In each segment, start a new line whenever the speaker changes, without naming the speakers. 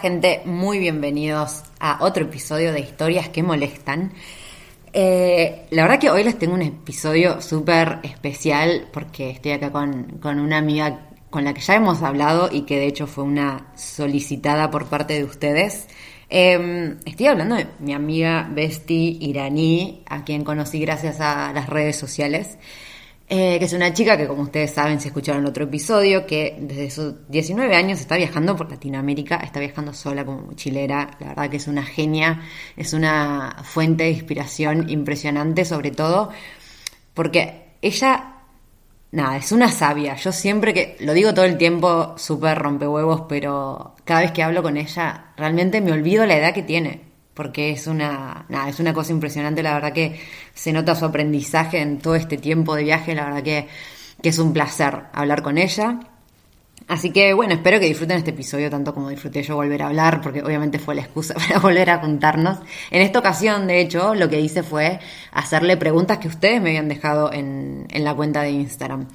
Gente, muy bienvenidos a otro episodio de Historias que Molestan. Eh, la verdad que hoy les tengo un episodio súper especial porque estoy acá con, con una amiga con la que ya hemos hablado y que de hecho fue una solicitada por parte de ustedes. Eh, estoy hablando de mi amiga Besti Iraní, a quien conocí gracias a las redes sociales. Eh, que es una chica que, como ustedes saben, si escucharon el otro episodio, que desde sus 19 años está viajando por Latinoamérica, está viajando sola como mochilera, la verdad que es una genia, es una fuente de inspiración impresionante, sobre todo porque ella, nada, es una sabia, yo siempre que, lo digo todo el tiempo, súper rompehuevos, pero cada vez que hablo con ella, realmente me olvido la edad que tiene porque es una, es una cosa impresionante, la verdad que se nota su aprendizaje en todo este tiempo de viaje, la verdad que, que es un placer hablar con ella. Así que bueno, espero que disfruten este episodio tanto como disfruté yo volver a hablar, porque obviamente fue la excusa para volver a juntarnos. En esta ocasión, de hecho, lo que hice fue hacerle preguntas que ustedes me habían dejado en, en la cuenta de Instagram.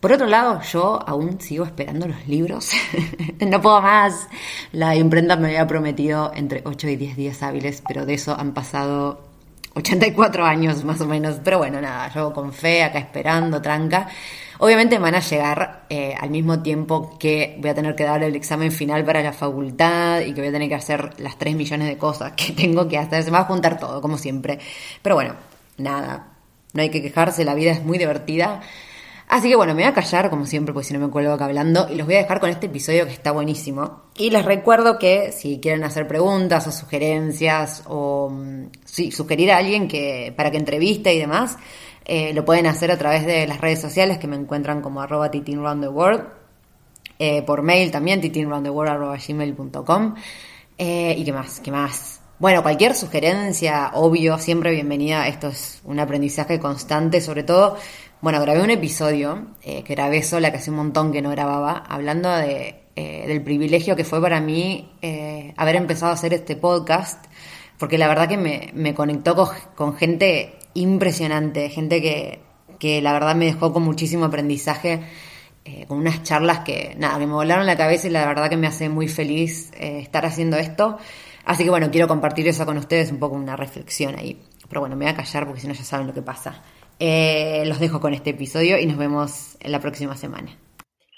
Por otro lado, yo aún sigo esperando los libros. no puedo más. La imprenta me había prometido entre 8 y 10 días hábiles, pero de eso han pasado 84 años más o menos. Pero bueno, nada, yo con fe, acá esperando, tranca. Obviamente van a llegar eh, al mismo tiempo que voy a tener que dar el examen final para la facultad y que voy a tener que hacer las 3 millones de cosas que tengo que hacer. Se me va a juntar todo, como siempre. Pero bueno, nada, no hay que quejarse, la vida es muy divertida. Así que bueno, me voy a callar como siempre, porque si no me cuelgo acá hablando, y los voy a dejar con este episodio que está buenísimo. Y les recuerdo que si quieren hacer preguntas o sugerencias o sí, sugerir a alguien que para que entreviste y demás, eh, lo pueden hacer a través de las redes sociales que me encuentran como arroba titinroundtheworld, eh, por mail también, titinroundtheworld.gmail.com eh, y qué más, qué más. Bueno, cualquier sugerencia, obvio, siempre bienvenida. Esto es un aprendizaje constante, sobre todo bueno, grabé un episodio eh, que grabé sola, que hace un montón que no grababa, hablando de, eh, del privilegio que fue para mí eh, haber empezado a hacer este podcast, porque la verdad que me, me conectó con, con, gente impresionante, gente que, que, la verdad me dejó con muchísimo aprendizaje, eh, con unas charlas que, nada, que me volaron la cabeza y la verdad que me hace muy feliz eh, estar haciendo esto. Así que bueno, quiero compartir eso con ustedes, un poco una reflexión ahí. Pero bueno, me voy a callar porque si no ya saben lo que pasa. Eh, los dejo con este episodio y nos vemos la próxima semana.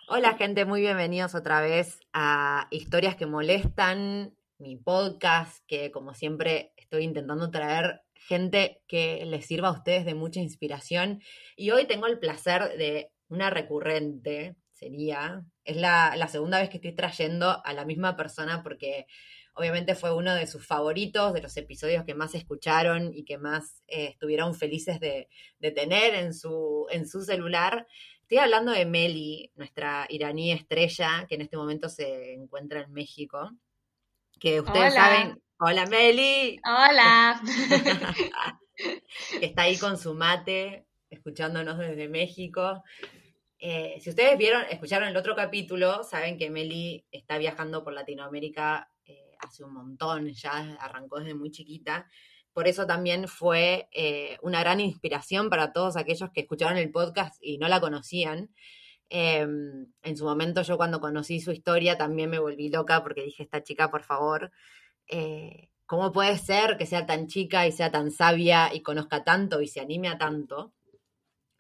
Hola gente, muy bienvenidos otra vez a Historias que Molestan, mi podcast, que como siempre estoy intentando traer gente que les sirva a ustedes de mucha inspiración. Y hoy tengo el placer de una recurrente, sería, es la segunda vez que estoy trayendo a la misma persona porque obviamente fue uno de sus favoritos, de los episodios que más escucharon y que más eh, estuvieron felices de, de, tener en su, en su celular. Estoy hablando de Meli, nuestra iraní estrella, que en este momento se encuentra en México. Que ustedes
Hola.
saben. Hola Meli.
Hola.
Está ahí con su mate, escuchándonos desde México. Eh, si ustedes vieron, escucharon el otro capítulo, saben que Meli está viajando por Latinoamérica hace un montón, ya arrancó desde muy chiquita. Por eso también fue eh, una gran inspiración para todos aquellos que escucharon el podcast y no la conocían. Eh, en su momento yo cuando conocí su historia también me volví loca porque dije, esta chica, por favor, eh, ¿cómo puede ser que sea tan chica y sea tan sabia y conozca tanto y se anime a tanto?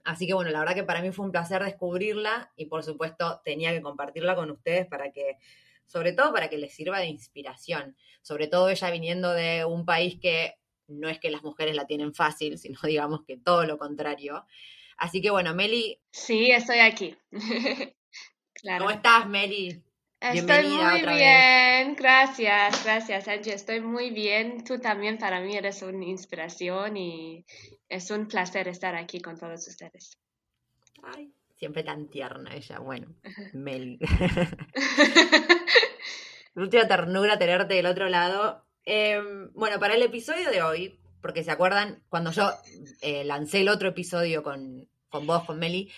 Así que bueno, la verdad que para mí fue un placer descubrirla y por supuesto tenía que compartirla con ustedes para que, sobre todo para que les sirva de inspiración. Sobre todo ella viniendo de un país que no es que las mujeres la tienen fácil, sino digamos que todo lo contrario. Así que bueno, Meli.
Sí, estoy aquí.
claro. ¿Cómo estás, Meli?
Estoy muy bien, gracias, gracias Angie, estoy muy bien. Tú también para mí eres una inspiración y es un placer estar aquí con todos ustedes.
Ay, siempre tan tierna ella, bueno, Meli. Mucha ternura tenerte del otro lado. Em, bueno, para el episodio de hoy, porque se acuerdan, cuando yo eh, lancé el otro episodio con, con vos, con Meli,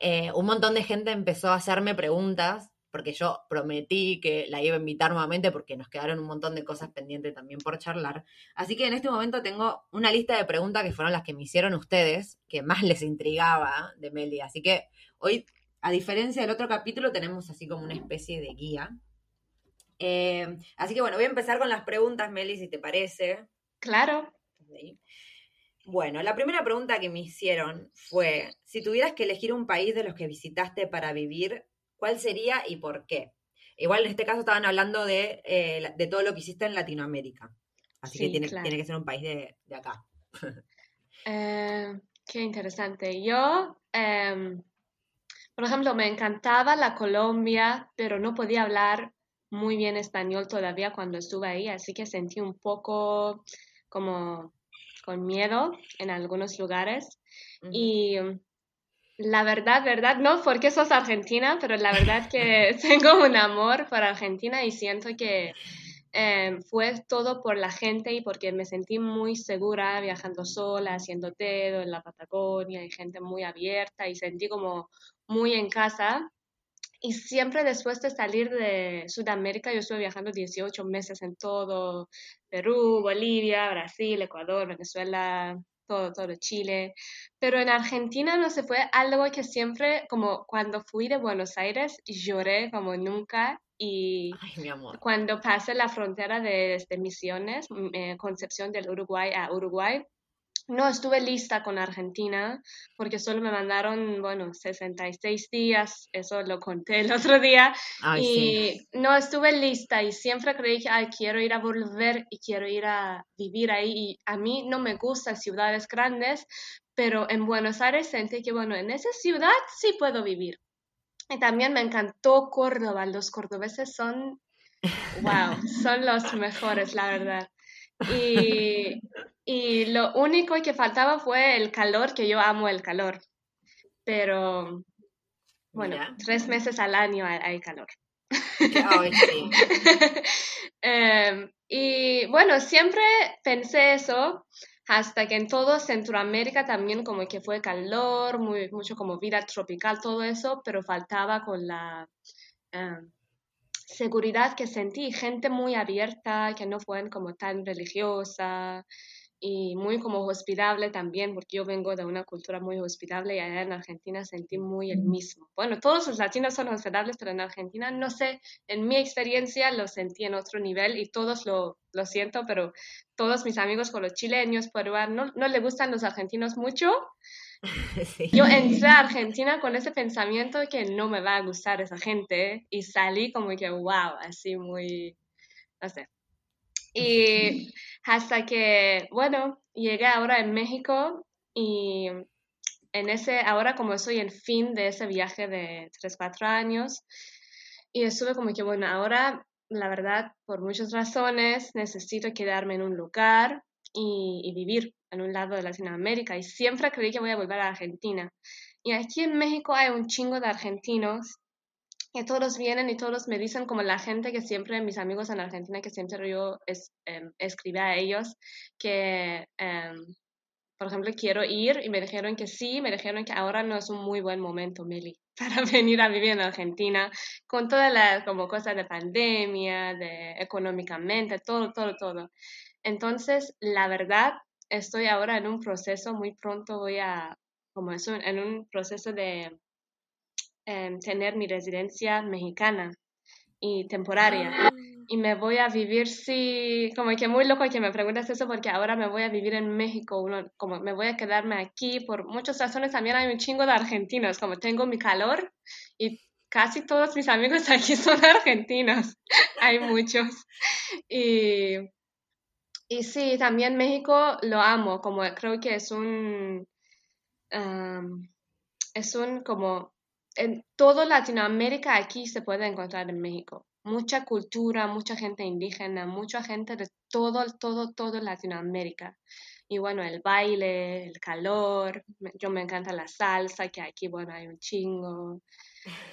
eh, un montón de gente empezó a hacerme preguntas porque yo prometí que la iba a invitar nuevamente porque nos quedaron un montón de cosas pendientes también por charlar. Así que en este momento tengo una lista de preguntas que fueron las que me hicieron ustedes, que más les intrigaba de Meli. Así que hoy, a diferencia del otro capítulo, tenemos así como una especie de guía. Eh, así que bueno, voy a empezar con las preguntas, Meli, si te parece.
Claro.
Bueno, la primera pregunta que me hicieron fue, si tuvieras que elegir un país de los que visitaste para vivir, ¿Cuál sería y por qué? Igual en este caso estaban hablando de, eh, de todo lo que hiciste en Latinoamérica. Así que tiene, tiene, que ser un país de, de acá.
Eh, qué interesante. Yo, em, por ejemplo, me encantaba la Colombia, pero no podía hablar muy bien español todavía cuando estuve ahí, así que sentí un poco como con miedo en algunos lugares. Y la verdad, verdad, no porque sos argentina, pero la verdad que tengo un amor por Argentina y siento que eh, fue todo por la gente y porque me sentí muy segura viajando sola, haciendo dedo en la Patagonia y gente muy abierta y sentí como muy en casa. Y siempre después de salir de Sudamérica, yo estuve viajando 18 meses en todo, Perú, Bolivia, Brasil, Ecuador, Venezuela, todo, todo Chile. Pero en Argentina no se fue algo que siempre, como cuando fui de Buenos Aires, lloré como nunca. Y cuando pasé la frontera de, de Misiones, eh, Concepción del Uruguay a Uruguay, no estuve lista con Argentina porque solo me mandaron, bueno, 66 días, eso lo conté el otro día, y no estuve lista y siempre creí que, ay, quiero ir a volver y quiero ir a vivir ahí. Y a mí no me gustan ciudades grandes, pero en Buenos Aires sentí que, bueno, en esa ciudad sí puedo vivir. Y también me encantó Córdoba, los cordobeses son, wow, son los mejores, la verdad. Y, y lo único que faltaba fue el calor, que yo amo el calor. Pero, bueno, tres meses al año hay, calor. Em, y bueno, siempre pensé eso hasta que en todo Centroamérica también como que fue calor, muy, mucho como vida tropical, todo eso, pero faltaba con la em, seguridad que sentí, gente muy abierta, que no fue como tan religiosa y muy como hospitable también, porque yo vengo de una cultura muy hospitable y allá en Argentina sentí muy el mismo. Bueno, todos los latinos son hospitables, pero en Argentina, no sé, en mi experiencia lo sentí en otro nivel y todos lo, lo siento, pero todos mis amigos con los chilenos, peruanos, no, no le gustan los argentinos mucho, Yo entré a Argentina con ese pensamiento de que no me va a gustar esa gente y salí como que, wow, así muy, no sé. Y hasta que, bueno, llegué ahora en México y en ese, ahora como soy en fin de ese viaje de 3, 4 años, y estuve como que, bueno, ahora, la verdad, por muchas razones, necesito quedarme en un lugar y, y vivir en un lado de Latinoamérica y siempre creí que voy a volver a Argentina. Y aquí en México hay un chingo de argentinos que todos vienen y todos me dicen como la gente que siempre, mis amigos en Argentina, que siempre yo es, eh, escribí a ellos, que, em, por ejemplo, quiero ir y me dijeron que sí, me dijeron que ahora no es un muy buen momento, Mili, para venir a vivir en Argentina, con todas las como cosas de pandemia, de económicamente, todo, todo, todo. Entonces, la verdad, estoy ahora en un proceso, muy pronto voy a, como eso, en un proceso de em, tener mi residencia mexicana y temporaria. y me voy a vivir, sí, como que muy loco que me preguntas eso porque ahora me voy a vivir en México, uno, como me voy a quedarme aquí por muchas razones, también hay un chingo de argentinos, como tengo mi calor y casi todos mis amigos aquí son argentinos, hay muchos. Y, y sí, también México lo amo, como creo que es un, es un como, en toda Latinoamérica aquí se puede encontrar en México mucha cultura, mucha gente indígena, mucha gente de todo, todo, todo Latinoamérica. Y bueno, el baile, el calor, yo me encanta la salsa, que aquí, bueno, hay un chingo.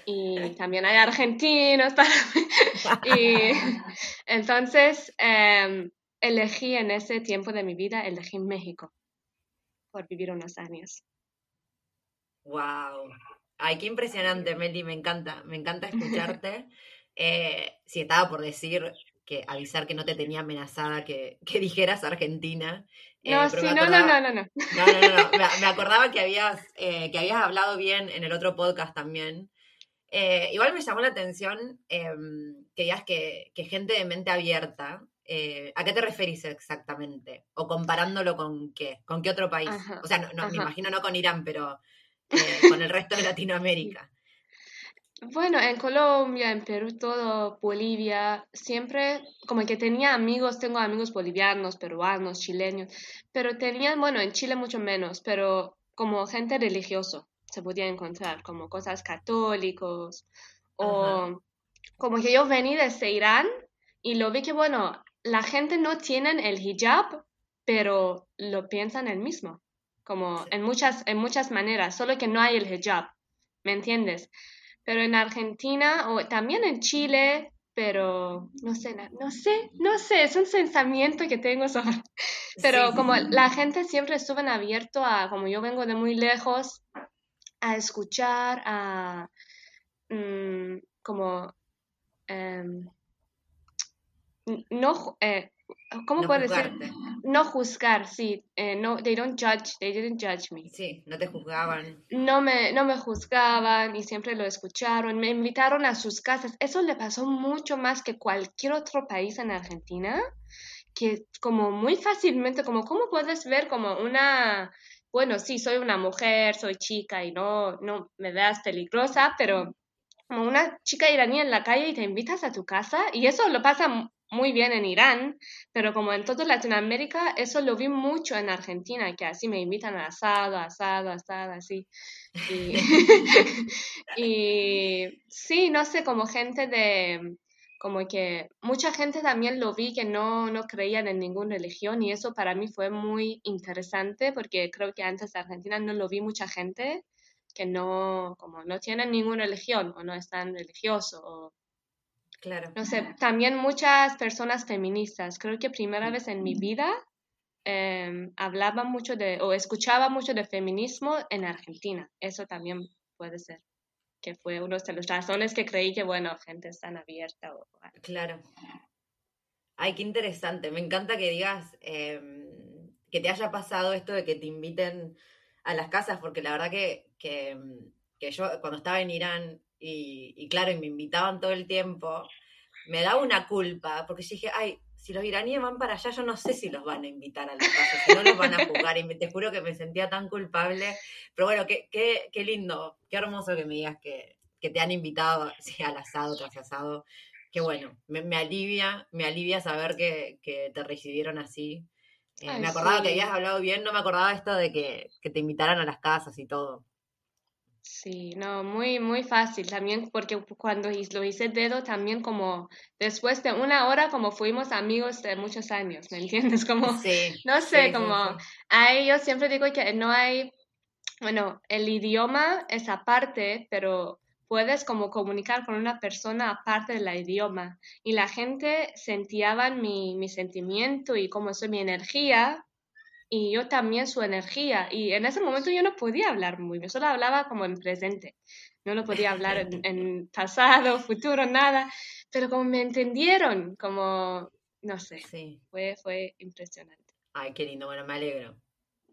Y también hay argentinos para Y entonces em, elegí en ese tiempo de mi vida, elegí México por vivir unos años.
¡Wow! Ay, qué impresionante, Meli, me encanta, me encanta escucharte. Eh, sí, estaba por decir que avisar que no te tenía amenazada que, que dijeras Argentina.
Eh, no, sí, no, no, no, no, no.
No, no, no, Me, acordaba que habías, eh, que habías hablado bien en el otro podcast también. Eh, igual me llamó la atención em, que digas que, que, gente de mente abierta. ¿A qué te referís exactamente? ¿O comparándolo con qué? ¿Con qué otro país? o sea, no, me imagino no con Irán, pero con el resto de Latinoamérica.
Bueno, en Colombia, en Perú, todo, Bolivia, siempre como que tenía amigos, tengo amigos bolivianos, peruanos, chilenos, pero tenían, bueno, en Chile mucho menos, pero como gente religioso se podía encontrar, como cosas católicos, o como que yo vení desde Irán y lo vi que, bueno, la gente no tiene el hijab, pero lo piensan el mismo, como en muchas, en muchas maneras, solo que no hay el hijab, ¿me entiendes? pero en Argentina o también en Chile, pero no sé, no sé, no sé, es un pensamiento que tengo sobre, pero como la gente siempre estuvo abierto a, como yo vengo de muy lejos, a escuchar, a mm, como em, no, eh, ¿Cómo puedo decir? No juzgar, sí. Eh, no, they don't judge, they didn't judge me.
Sí, no te juzgaban.
No me, no me juzgaban y siempre lo escucharon. Me invitaron a sus casas. Eso le pasó mucho más que cualquier otro país en Argentina, que como muy fácilmente, como cómo puedes ver como una, bueno, sí, soy una mujer, soy chica y no, no me veas peligrosa, pero como una chica iraní en la calle y te invitas a tu casa y eso lo pasa muy bien en Irán, pero como en toda Latinoamérica, eso lo vi mucho en Argentina, que así me invitan a asado, asado, asado, así. Y, y sí, no sé, como gente de, como que mucha gente también lo vi que no, no creían en ninguna religión y eso para mí fue muy interesante porque creo que antes de Argentina no lo vi mucha gente que no, como no tienen ninguna religión o no están religiosos o
Claro.
No sé, también muchas personas feministas. Creo que primera vez en mi vida eh, hablaba mucho de, o escuchaba mucho de feminismo en Argentina. Eso también puede ser, que fue una de las razones que creí que, bueno, gente es tan abierta. O,
claro. Ay, qué interesante. Me encanta que digas em, que te haya pasado esto de que te inviten a las casas, porque la verdad que, que, que yo cuando estaba en Irán y, claro, y me invitaban todo el tiempo, me daba una culpa, porque yo dije, ay, si los iraníes van para allá, yo no sé si los van a invitar a la casa, si no los van a jugar, y me, te juro que me sentía tan culpable, pero bueno, qué, qué, qué lindo, qué hermoso que me digas que, que te han invitado sí, al asado tras asado, que bueno, me, me, alivia, me alivia saber que, que te recibieron así. Eh, me acordaba que habías hablado bien, no me acordaba esto de que, que te invitaran a las casas y todo.
Sí, no, muy, muy fácil también porque cuando lo hice dedo también como después de una hora como fuimos amigos de muchos años, ¿me entiendes? Como,
sí,
no sé, como a ellos siempre digo que no hay, bueno, el idioma es aparte, pero puedes como comunicar con una persona aparte del idioma y la gente sentía mi, mi sentimiento y como soy mi energía y yo también su energía. Y en ese momento yo no podía hablar muy bien, solo hablaba como en presente. No lo podía hablar en, pasado, futuro, nada. Pero como me entendieron, como, no sé,
sí.
fue, fue impresionante.
Ay, qué lindo, bueno, me alegro.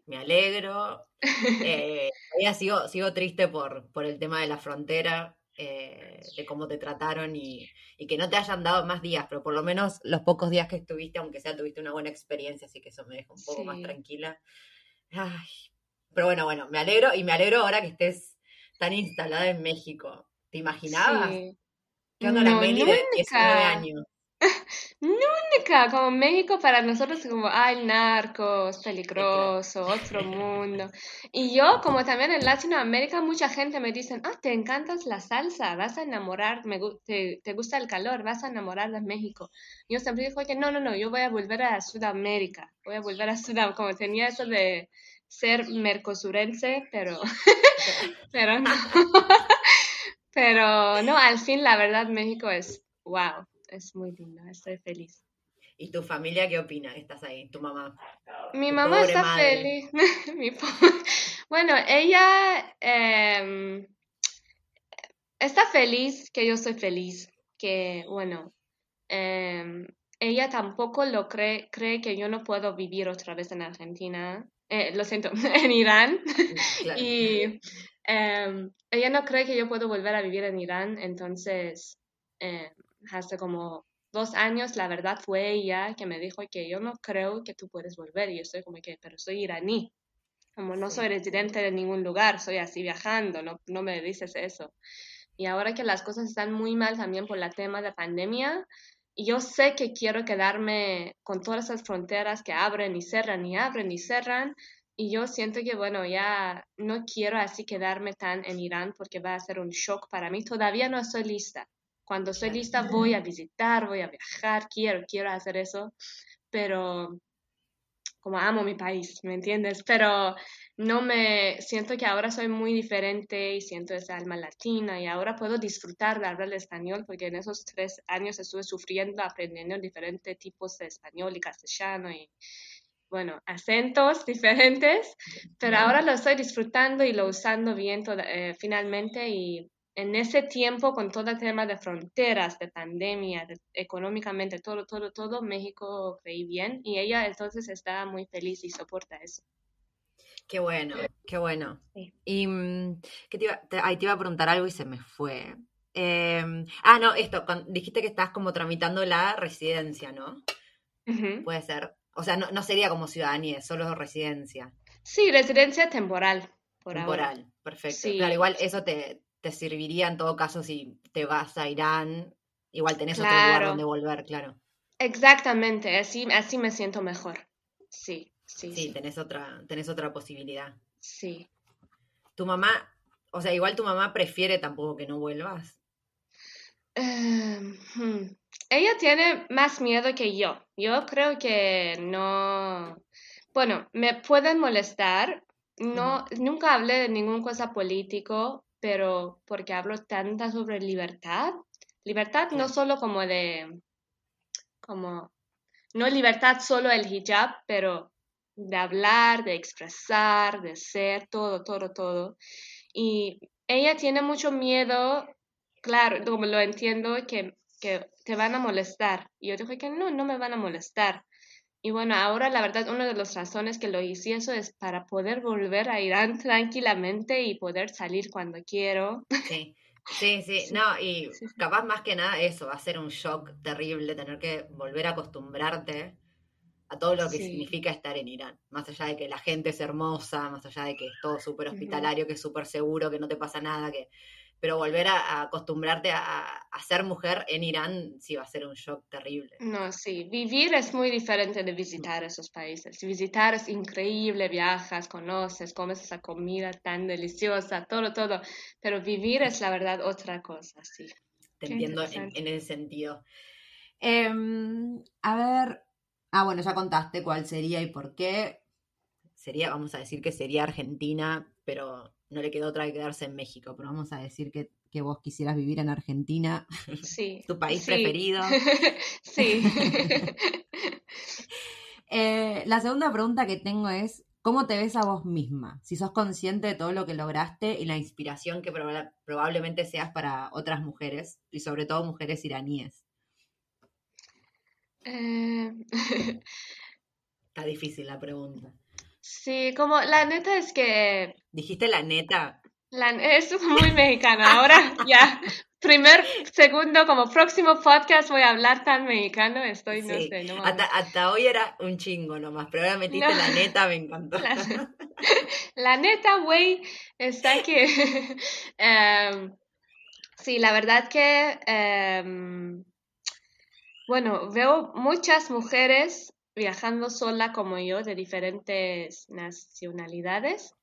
Me alegro. Eh, todavía sigo, sigo triste por, por el tema de la frontera. Eh, de cómo te trataron y, y, que no te hayan dado más días, pero por lo menos los pocos días que estuviste, aunque sea, tuviste una buena experiencia, así que eso me deja un poco más tranquila. Ay, pero bueno, bueno, me alegro y me alegro ahora que estés tan instalada en México. ¿Te imaginabas? Sí. ¿Qué onda la Meli de 19 años?
Nunca, como México para nosotros como, ay, narcos, peligroso, otro mundo. Y yo, como también en Latinoamérica, mucha gente me dice, ah, te encantas la salsa, vas a enamorar, me, te, te gusta el calor, vas a enamorar de México. Yo siempre digo que no, no, no, yo voy a volver a Sudamérica, voy a volver a Sudamérica, como tenía eso de ser mercosurense, pero, pero no. pero no, al fin la verdad México es, wow es muy lindo, estoy feliz.
¿Y tu familia qué opina? Estás ahí, tu mamá.
Mi mamá está feliz. bueno, ella em, está feliz que yo soy feliz, que bueno, em, ella tampoco lo cree, cree que yo no puedo vivir otra vez en Argentina. Eh, lo siento, en Irán. Y em, ella no cree que yo puedo volver a vivir en Irán, entonces hace como dos años, la verdad fue ella que me dijo que yo no creo que tú puedes volver. Y yo estoy como que, pero soy iraní. Como no soy residente de ningún lugar, soy así viajando, no, no me dices eso. Y ahora que las cosas están muy mal también por el tema de pandemia, y yo sé que quiero quedarme con todas esas fronteras que abren y cerran y abren y cerran. Y yo siento que, bueno, ya no quiero así quedarme tan en Irán porque va a ser un shock para mí. Todavía no estoy lista. Cuando estoy lista voy a visitar, voy a viajar, quiero, quiero hacer eso, pero como amo mi país, ¿me entiendes? Pero no me siento que ahora soy muy diferente y siento esa alma latina y ahora puedo disfrutar de hablar el español porque en esos tres años estuve sufriendo aprendiendo diferentes tipos de español y castellano y bueno, acentos diferentes, pero ahora lo estoy disfrutando y lo usando bien eh, finalmente y en ese tiempo, con todo el tema de fronteras, de pandemia, económicamente, todo, todo, todo, México creí bien y ella entonces está muy feliz y soporta eso.
Qué bueno, qué bueno. Y mm, que te iba, te, iba a preguntar algo y se me fue. Em, ah, no, esto, dijiste que estás como tramitando la residencia, ¿no? Puede ser. O sea, no, no sería como ciudadanía, solo residencia.
Sí, residencia temporal. Por
temporal, perfecto. Claro, igual eso te, te serviría en todo caso si te vas a Irán. Igual tenés otro lugar donde volver, claro.
Exactamente, así, así me siento mejor. Sí, sí.
Sí, Tenés, otra, tenés otra posibilidad.
Sí.
Tu mamá, o sea, igual tu mamá prefiere tampoco que no vuelvas.
Em, hmm. Ella tiene más miedo que yo. Yo creo que no. Bueno, me pueden molestar. No, nunca hablé de ninguna cosa político, pero porque hablo tanta sobre libertad. Libertad no solo como de, como, no libertad solo el hijab, pero de hablar, de expresar, de ser, todo, todo, todo. Y ella tiene mucho miedo, claro, como lo entiendo, que, que te van a molestar. Y yo dije que no, no me van a molestar. Y bueno, ahora la verdad, una de las razones que lo hice eso es para poder volver a Irán tranquilamente y poder salir cuando quiero.
Sí, sí, sí, no, y capaz más que nada eso, va a ser un shock terrible tener que volver a acostumbrarte a todo lo que significa estar en Irán. Más allá de que la gente es hermosa, más allá de que es todo súper hospitalario, que es súper seguro, que no te pasa nada, que pero volver a, acostumbrarte a, ser mujer en Irán sí va a ser un shock terrible.
No, sí, vivir es muy diferente de visitar esos países. Visitar es increíble, viajas, conoces, comes esa comida tan deliciosa, todo, todo, pero vivir es la verdad otra cosa, sí.
Te entiendo en, ese sentido. Em, a ver, ah, bueno, ya contaste cuál sería y por qué. Sería, vamos a decir que sería Argentina, pero no le quedó otra que quedarse en México, pero vamos a decir que, vos quisieras vivir en Argentina,
sí,
tu país preferido.
sí.
Eh, la segunda pregunta que tengo es, ¿cómo te ves a vos misma? Si sos consciente de todo lo que lograste y la inspiración que probablemente seas para otras mujeres, y sobre todo mujeres iraníes.
Eh,
Está difícil la pregunta.
Sí, como la neta es que...
¿Dijiste la neta?
La, es muy mexicana. Ahora ya, primer, segundo, como próximo podcast voy a hablar tan mexicano. Estoy, no sé, no
hasta, hasta, hoy era un chingo nomás, pero ahora metiste la neta, me encantó.
La, neta, güey, está que... Em, sí, la verdad que... Em, bueno, veo muchas mujeres viajando sola como yo de diferentes nacionalidades.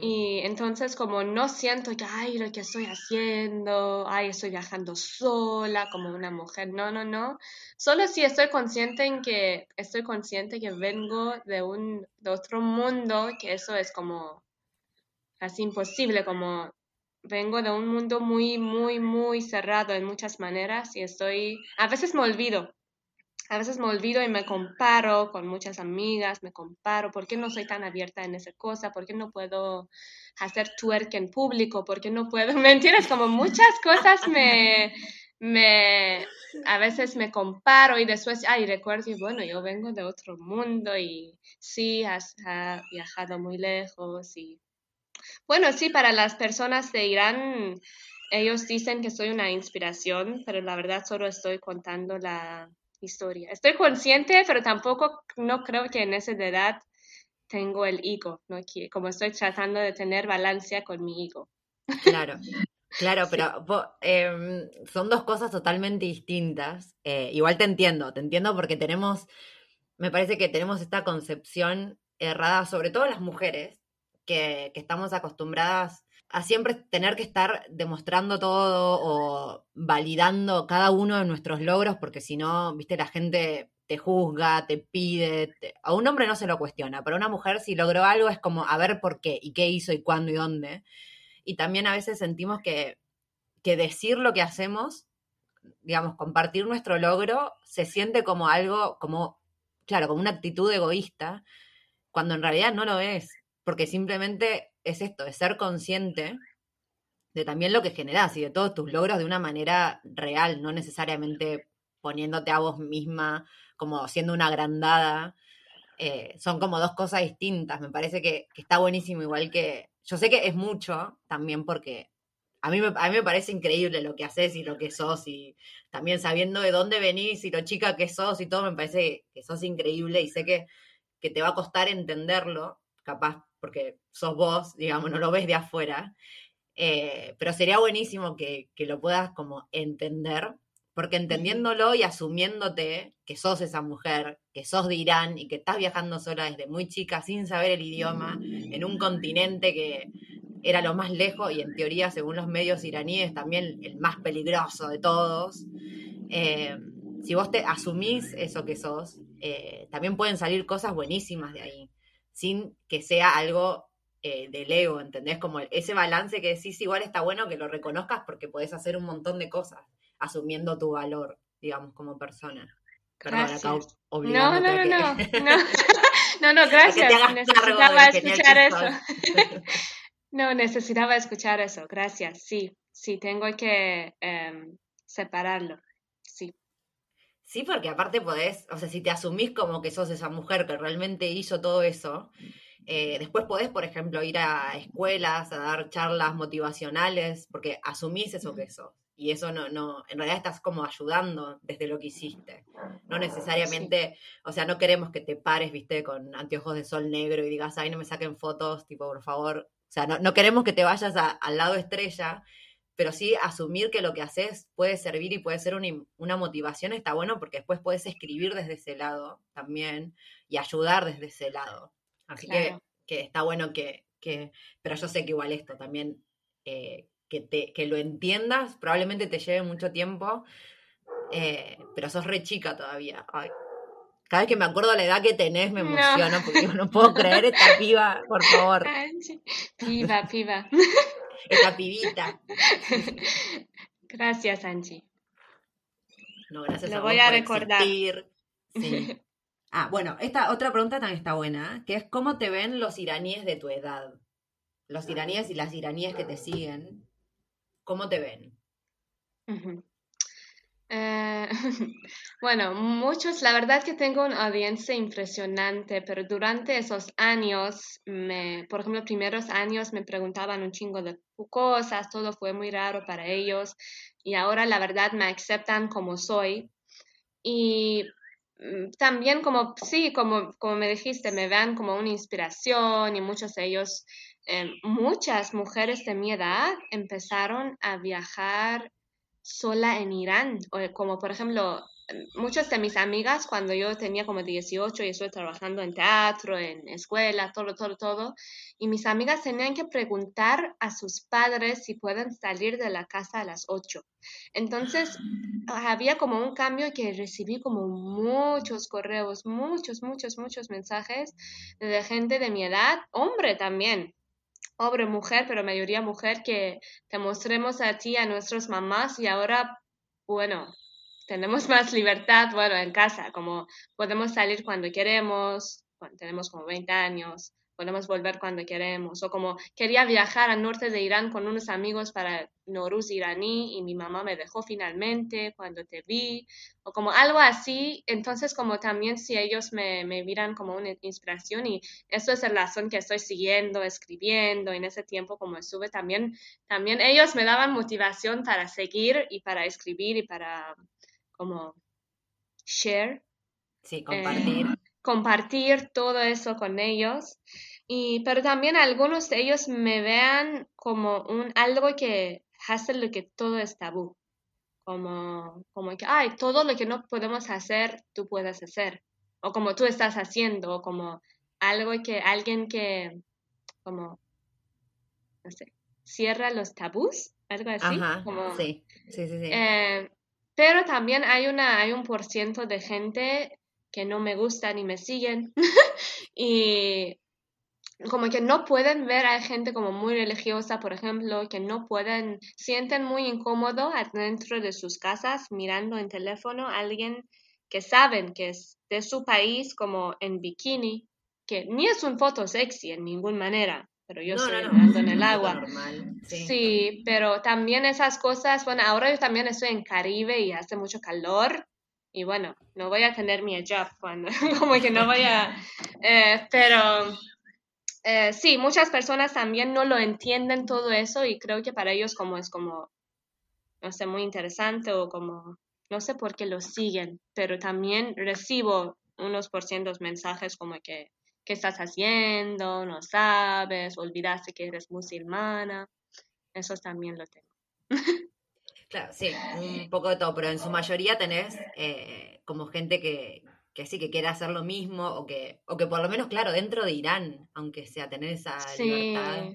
Y entonces como no siento que, ay, lo que estoy haciendo, ay, estoy viajando sola como una mujer, no, no, no, solo si estoy consciente en que, estoy consciente que vengo de un, de otro mundo, que eso es como casi imposible, como vengo de un mundo muy, muy, muy cerrado en muchas maneras y estoy, a veces me olvido a veces me olvido y me comparo con muchas amigas, me comparo, ¿por qué no soy tan abierta en esa cosa? ¿Por qué no puedo hacer twerk en público? ¿Por qué no puedo? ¿Me entiendes? Como muchas cosas me, me, a veces me comparo y después, ay, recuerdo, y bueno, yo vengo de otro mundo y sí, has, viajado muy lejos y, bueno, sí, para las personas de Irán, ellos dicen que soy una inspiración, pero la verdad solo estoy contando la historia. Estoy consciente, pero tampoco no creo que en esa edad tengo el ego, ¿no? como estoy tratando de tener balanza con mi ego.
Claro, claro, pero em, son dos cosas totalmente distintas. Eh, igual te entiendo, te entiendo porque tenemos, me parece que tenemos esta concepción errada, sobre todo las mujeres, que, que estamos acostumbradas a siempre tener que estar demostrando todo o validando cada uno de nuestros logros, porque si no, viste, la gente te juzga, te pide. A un hombre no se lo cuestiona, pero a una mujer si logró algo es como a ver por qué y qué hizo y cuándo y dónde. Y también a veces sentimos que, que decir lo que hacemos, digamos, compartir nuestro logro, se siente como algo, como, claro, como una actitud egoísta, cuando en realidad no lo es, porque simplemente es esto, es ser consciente de también lo que generas y de todos tus logros de una manera real, no necesariamente poniéndote a vos misma como siendo una agrandada. Eh, son como dos cosas distintas. Me parece que, está buenísimo, igual que. Yo sé que es mucho también porque a mí, me, a mí me parece increíble lo que haces y lo que sos, y también sabiendo de dónde venís y lo chica que sos y todo, me parece que sos increíble y sé que, que te va a costar entenderlo, capaz porque sos vos, digamos, no lo ves de afuera. Eh, pero sería buenísimo que, lo puedas como entender, porque entendiéndolo y asumiéndote que sos esa mujer, que sos de Irán y que estás viajando sola desde muy chica sin saber el idioma, en un continente que era lo más lejos y en teoría, según los medios iraníes, también el más peligroso de todos. Eh, si vos te asumís eso que sos, eh, también pueden salir cosas buenísimas de ahí sin que sea algo eh, del ego, ¿entendés? Como ese balance que decís, igual está bueno que lo reconozcas porque podés hacer un montón de cosas asumiendo tu valor, digamos, como persona.
Perdón, acá no, no, no, no, no, no, gracias. necesitaba escuchar eso. no, necesitaba escuchar eso, gracias, sí, sí, tengo que em, separarlo.
Sí, porque aparte podés, o sea, si te asumís como que sos esa mujer que realmente hizo todo eso, eh, después podés, por ejemplo, ir a escuelas, a dar charlas motivacionales, porque asumís eso que sos. Y eso no, no, en realidad estás como ayudando desde lo que hiciste. No necesariamente, o sea, no queremos que te pares, viste, con anteojos de sol negro y digas, ay, no me saquen fotos, tipo, por favor. O sea, no, no queremos que te vayas al lado estrella, pero sí asumir que lo que haces puede servir y puede ser una, motivación está bueno porque después puedes escribir desde ese lado también y ayudar desde ese lado. Así que, está bueno que, pero yo sé que igual esto también, eh, que, te, que lo entiendas, probablemente te lleve mucho tiempo, eh, pero sos re chica todavía. cada vez que me acuerdo la edad que tenés me emociono porque no puedo creer esta piba, por favor.
Piba, piba.
esta pibita.
Gracias, Angie.
No, gracias
Lo voy a recordar.
Sí. Ah, bueno, esta otra pregunta también está buena, que es ¿cómo te ven los iraníes de tu edad? Los iraníes y las iraníes que te siguen, ¿cómo te ven?
Eh, Bueno, muchos, la verdad que tengo una audiencia impresionante, pero durante esos años, me, por ejemplo, primeros años me preguntaban un chingo de cosas, todo fue muy raro para ellos y ahora la verdad me aceptan como soy. Y mm, también como, sí, como, como me dijiste, me ven como una inspiración y muchos de ellos, eh, muchas mujeres de mi edad empezaron a viajar sola en Irán, como por ejemplo, muchas de mis amigas cuando yo tenía como 18 y estoy trabajando en teatro, en escuela, todo, todo, todo, y mis amigas tenían que preguntar a sus padres si pueden salir de la casa a las 8. Entonces, había como un cambio que recibí como muchos correos, muchos, muchos, muchos mensajes de gente de mi edad, hombre también, hombre, mujer, pero mayoría mujer, que te mostremos a ti, a nuestras mamás y ahora, bueno, tenemos más libertad, bueno, en casa, como podemos salir cuando queremos, cuando tenemos como 20 años, podemos volver cuando queremos. O como quería viajar al norte de Irán con unos amigos para Noruz iraní y mi mamá me dejó finalmente cuando te vi. O como algo así. Entonces como también si ellos me, me miran como una inspiración y eso es la razón que estoy siguiendo, escribiendo. En ese tiempo como estuve también, también ellos me daban motivación para seguir y para escribir y para como share.
Sí, compartir.
Eh, compartir todo eso con ellos. Y, pero también algunos de ellos me vean como un algo que hace lo que todo es tabú. Como, como que, ay, todo lo que no podemos hacer, tú puedes hacer. O como tú estás haciendo, o como algo que alguien que, como, no sé, cierra los tabús, algo así. como,
sí, sí, sí.
Eh, pero también hay, una, hay un por ciento de gente que no me gustan y me siguen. y como que no pueden ver a gente como muy religiosa, por ejemplo, que no pueden, sienten muy incómodo dentro de sus casas mirando en teléfono a alguien que saben que es de su país como en bikini, que ni es un foto sexy en ninguna manera, pero yo estoy no, en el agua. sí. pero también esas cosas, bueno, ahora yo también estoy en Caribe y hace mucho calor y bueno, no voy a tener mi job cuando, como que no voy a, eh, pero eh, sí, muchas personas también no lo entienden todo eso y creo que para ellos como es como, no sé, muy interesante o como, no sé por qué lo siguen, pero también recibo unos por cientos mensajes como que qué estás haciendo, no sabes, olvidaste que eres musulmana. Eso también lo tengo.
Claro, sí, un poco de todo, pero en su mayoría tenés eh, como gente que, que sí que quiere hacer lo mismo o que, o que por lo menos, claro, dentro de Irán, aunque sea tener esa libertad.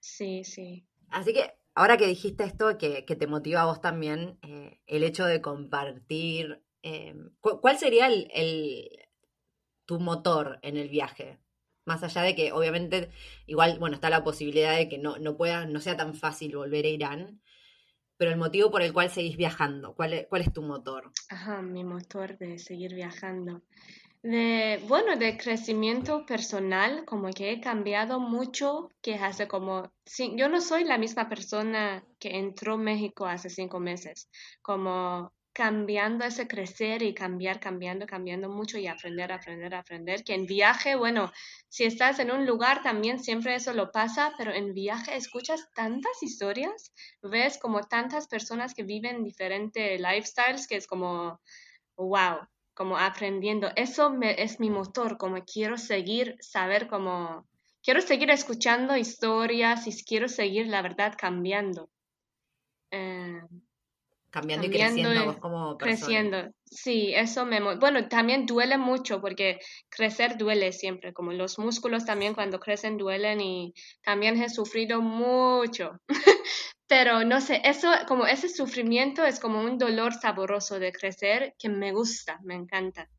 Sí, sí.
Así que ahora que dijiste esto, que, que te motiva a vos también, eh, el hecho de compartir, eh, ¿cuál sería el, tu motor en el viaje? Más allá de que obviamente igual, bueno, está la posibilidad de que no, no pueda, no sea tan fácil volver a Irán, pero el motivo por el cual seguís viajando, ¿cuál es, cuál es tu motor?
Ajá, mi motor de seguir viajando. De, bueno, de crecimiento personal, como que he cambiado mucho, que hace como, sí, yo no soy la misma persona que entró México hace cinco meses, como cambiando ese crecer y cambiar, cambiando, cambiando mucho y aprender, aprender, aprender, que en viaje, bueno, si estás en un lugar también siempre eso lo pasa, pero en viaje escuchas tantas historias, ves como tantas personas que viven diferentes lifestyles que es como, wow, como aprendiendo. Eso me, es mi motor, como quiero seguir, saber cómo, quiero seguir escuchando historias y quiero seguir, la verdad, cambiando. Eh,
cambiando, y creciendo como persona.
Creciendo, sí, eso me... Bueno, también duele mucho porque crecer duele siempre, como los músculos también cuando crecen duelen y también he sufrido mucho. Pero no sé, eso, como ese sufrimiento es como un dolor saboroso de crecer que me gusta, me encanta.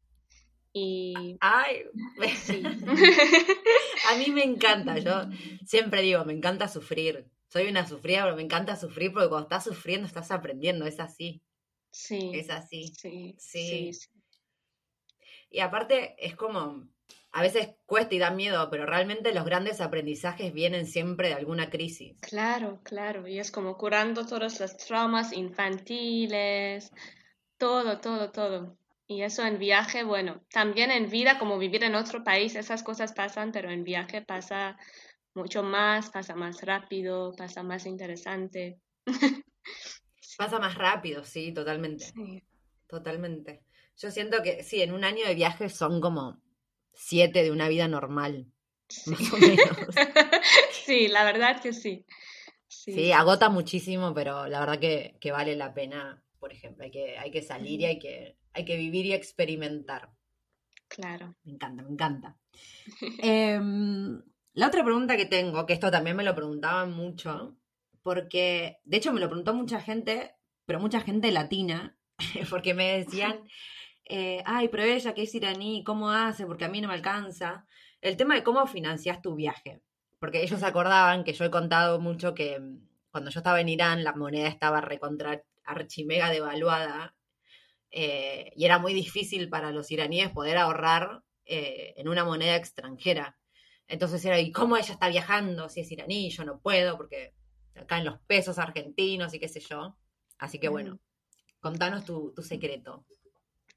Y...
Ay, sí. a mí me encanta, yo siempre digo, me encanta sufrir soy una sufrida, pero me encanta sufrir porque cuando estás sufriendo estás aprendiendo, es así.
Sí.
Es así.
Sí. Sí.
Y aparte es como, a veces cuesta y da miedo, pero realmente los grandes aprendizajes vienen siempre de alguna crisis.
Claro, claro. Y es como curando todos los traumas infantiles, Todo, todo, todo. Y eso en viaje, bueno, también en vida, como vivir en otro país, esas cosas pasan, pero en viaje pasa mucho más, pasa más rápido, pasa más interesante.
Pasa más rápido, sí, totalmente. Totalmente. Yo siento que sí, en un año de viaje son como siete de una vida normal, más o menos.
sí, la verdad que sí.
Sí, agota muchísimo, pero la verdad que, que, vale la pena, por ejemplo, hay que, hay que salir y hay que, hay que vivir y experimentar.
Claro.
Me encanta, me encanta. Em, la otra pregunta que tengo, que esto también me lo preguntaban mucho, porque de hecho me lo preguntó mucha gente, pero mucha gente latina, porque me decían, eh, ay, pero ella que es iraní, ¿cómo hace? Porque a mí no me alcanza. El tema de cómo financias tu viaje, porque ellos acordaban que yo he contado mucho que mm, cuando yo estaba en Irán la moneda estaba recontra archimega devaluada eh, y era muy difícil para los iraníes poder ahorrar eh, en una moneda extranjera. Entonces era, ¿y cómo ella está viajando? Si es iraní, yo no puedo, porque acá en los pesos argentinos y qué sé yo. Así que bueno, contanos tu, secreto.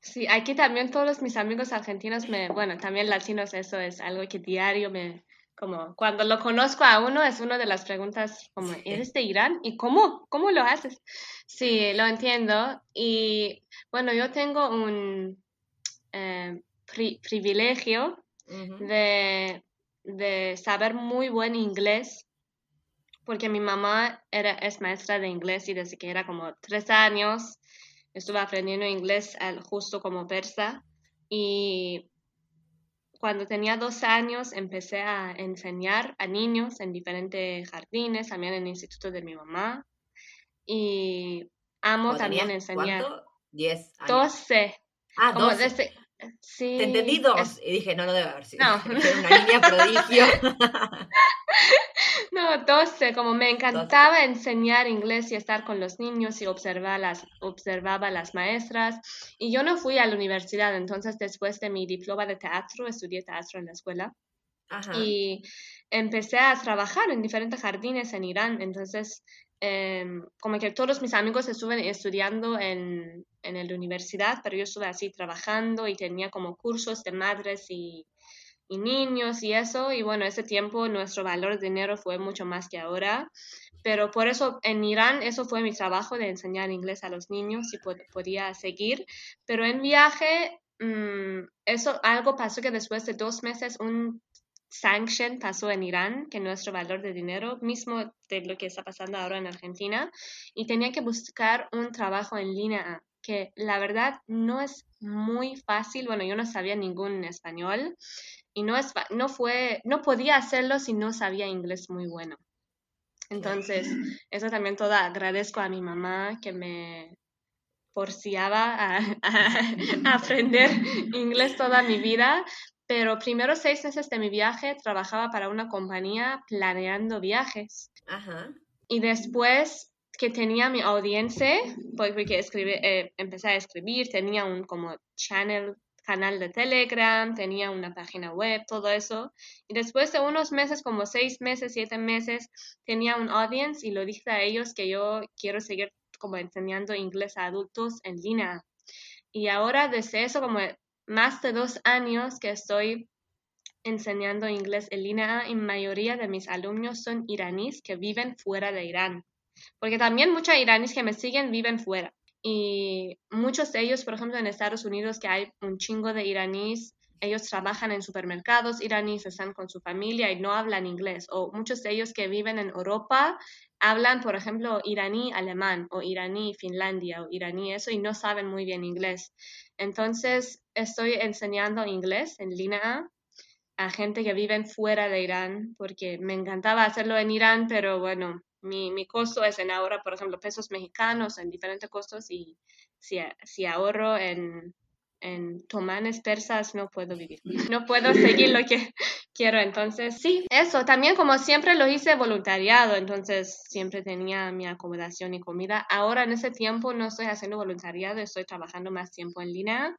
Sí, aquí también todos mis amigos argentinos me, bueno, también latinos, eso es algo que diario me, como cuando lo conozco a uno es una de las preguntas como, ¿eres de Irán? ¿Y cómo? ¿Cómo lo haces? Sí, lo entiendo. Y bueno, yo tengo un eh, privilegio de de saber muy buen inglés, porque mi mamá era, es maestra de inglés y desde que era como tres años estuve aprendiendo inglés justo como persa y cuando tenía dos años empecé a enseñar a niños en diferentes jardines, también en el instituto de mi mamá y amo también enseñar.
¿Cuánto? Diez
años. Doce.
Ah, como
Sí.
Te entendí dos. Y dije, no, no debe haber sido. No. una niña prodigio.
no, doce. Como me encantaba enseñar inglés y estar con los niños y observar las, observaba las maestras. Y yo no fui a la universidad, entonces después de mi diploma de teatro, estudié teatro en la escuela. Ajá. Y empecé a trabajar en diferentes jardines en Irán. Entonces, eh, como que todos mis amigos estuvieron estudiando en, en la universidad, pero yo estuve así trabajando y tenía como cursos de madres y, y niños y eso. Y bueno, ese tiempo nuestro valor de dinero fue mucho más que ahora. Pero por eso en Irán eso fue mi trabajo de enseñar inglés a los niños y podía seguir. Pero en viaje, mm, eso algo pasó que después de dos meses un sanction pasó en Irán, que nuestro valor de dinero, mismo de lo que está pasando ahora en Argentina, y tenía que buscar un trabajo en línea que la verdad no es muy fácil. Bueno, yo no sabía ningún español y no, es, no, fue, no podía hacerlo si no sabía inglés muy bueno. Entonces, eso también todo agradezco a mi mamá que me forciaba a, a, aprender inglés toda mi vida, pero primero seis meses de mi viaje trabajaba para una compañía planeando viajes. Ajá. Y después que tenía mi audiencia, porque escribí, eh, empecé a escribir, tenía un como channel, canal de Telegram, tenía una página web, todo eso. Y después de unos meses, como seis meses, siete meses, tenía un audience y lo dije a ellos que yo quiero seguir como enseñando inglés a adultos en línea. Y ahora desde eso, como más de dos años que estoy enseñando inglés en línea y mayoría de mis alumnos son iraníes que viven fuera de Irán porque también muchos iraníes que me siguen viven fuera. Y muchos de ellos, por ejemplo, en Estados Unidos, que hay un chingo de iraníes, ellos trabajan en supermercados iraníes, están con su familia y no hablan inglés. O muchos de ellos que viven en Europa hablan, por ejemplo, iraní alemán o iraní Finlandia o iraní eso y no saben muy bien inglés. Entonces, estoy enseñando inglés en línea a gente que viven fuera de Irán, porque me encantaba hacerlo en Irán, pero bueno, mi, mi, costo es en ahora, por ejemplo, pesos mexicanos, en diferentes costos, y si, si ahorro en, en tomanes persas, no puedo vivir. No puedo seguir lo que quiero. Entonces, sí, eso. También, como siempre, lo hice voluntariado, entonces siempre tenía mi acomodación y comida. Ahora, en ese tiempo, no estoy haciendo voluntariado, estoy trabajando más tiempo en línea,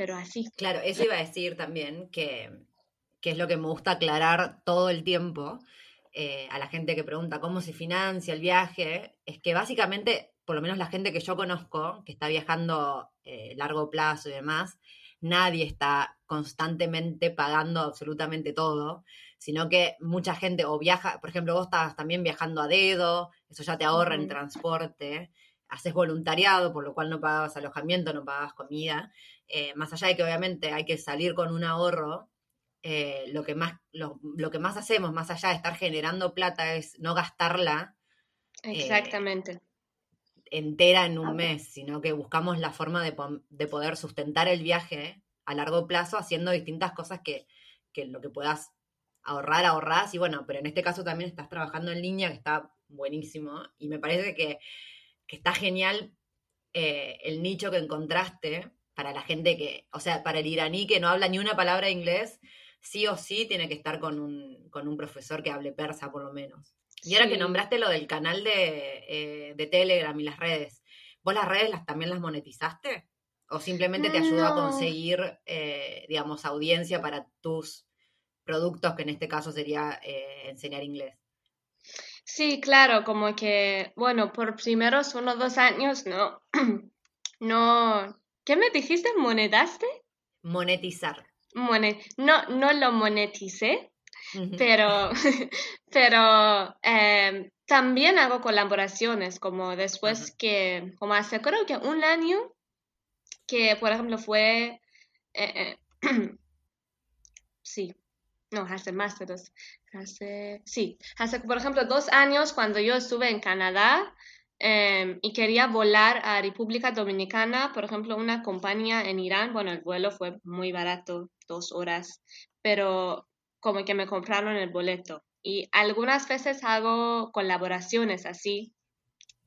pero así.
Claro, eso iba a decir también que, que es lo que me gusta aclarar todo el tiempo eh, a la gente que pregunta cómo se financia el viaje, es que básicamente, por lo menos la gente que yo conozco, que está viajando eh, largo plazo y demás, nadie está constantemente pagando absolutamente todo, sino que mucha gente o viaja, por ejemplo, vos estás también viajando a dedo, eso ya te ahorra en transporte, haces voluntariado, por lo cual no pagas alojamiento, no pagas comida, eh, más allá de que obviamente hay que salir con un ahorro, eh, lo, que más, lo, que más hacemos, más allá de estar generando plata, es no gastarla.
Eh, Exactamente.
entera en un mes, sino que buscamos la forma de, de, poder sustentar el viaje a largo plazo haciendo distintas cosas que, que lo que puedas ahorrar, ahorrás. Y bueno, pero en este caso también estás trabajando en línea, que está buenísimo. Y me parece que, que está genial el nicho que encontraste para la gente que, o sea, para el iraní que no habla ni una palabra de inglés, sí o sí tiene que estar con un, con un profesor que hable persa por lo menos. Y ahora que nombraste lo del canal de, eh, de, Telegram y las redes, ¿vos las redes las, también las monetizaste? ¿O simplemente te ayudó a conseguir, eh, digamos, audiencia para tus productos, que en este caso sería eh, enseñar inglés?
Sí, claro, como que, bueno, por primeros unos dos años no, no, ¿Qué me dijiste? ¿Monetaste?
Monetizar.
no, no lo moneticé, pero, pero em, también hago colaboraciones, como después que, como hace creo que un año, que por ejemplo fue, eh, eh, sí, no, hace más de dos, hace, sí, hace por ejemplo dos años cuando yo estuve en Canadá, Em, y quería volar a República Dominicana, por ejemplo, una compañía en Irán, bueno, el vuelo fue muy barato, dos horas, pero como que me compraron el boleto. Y algunas veces hago colaboraciones así,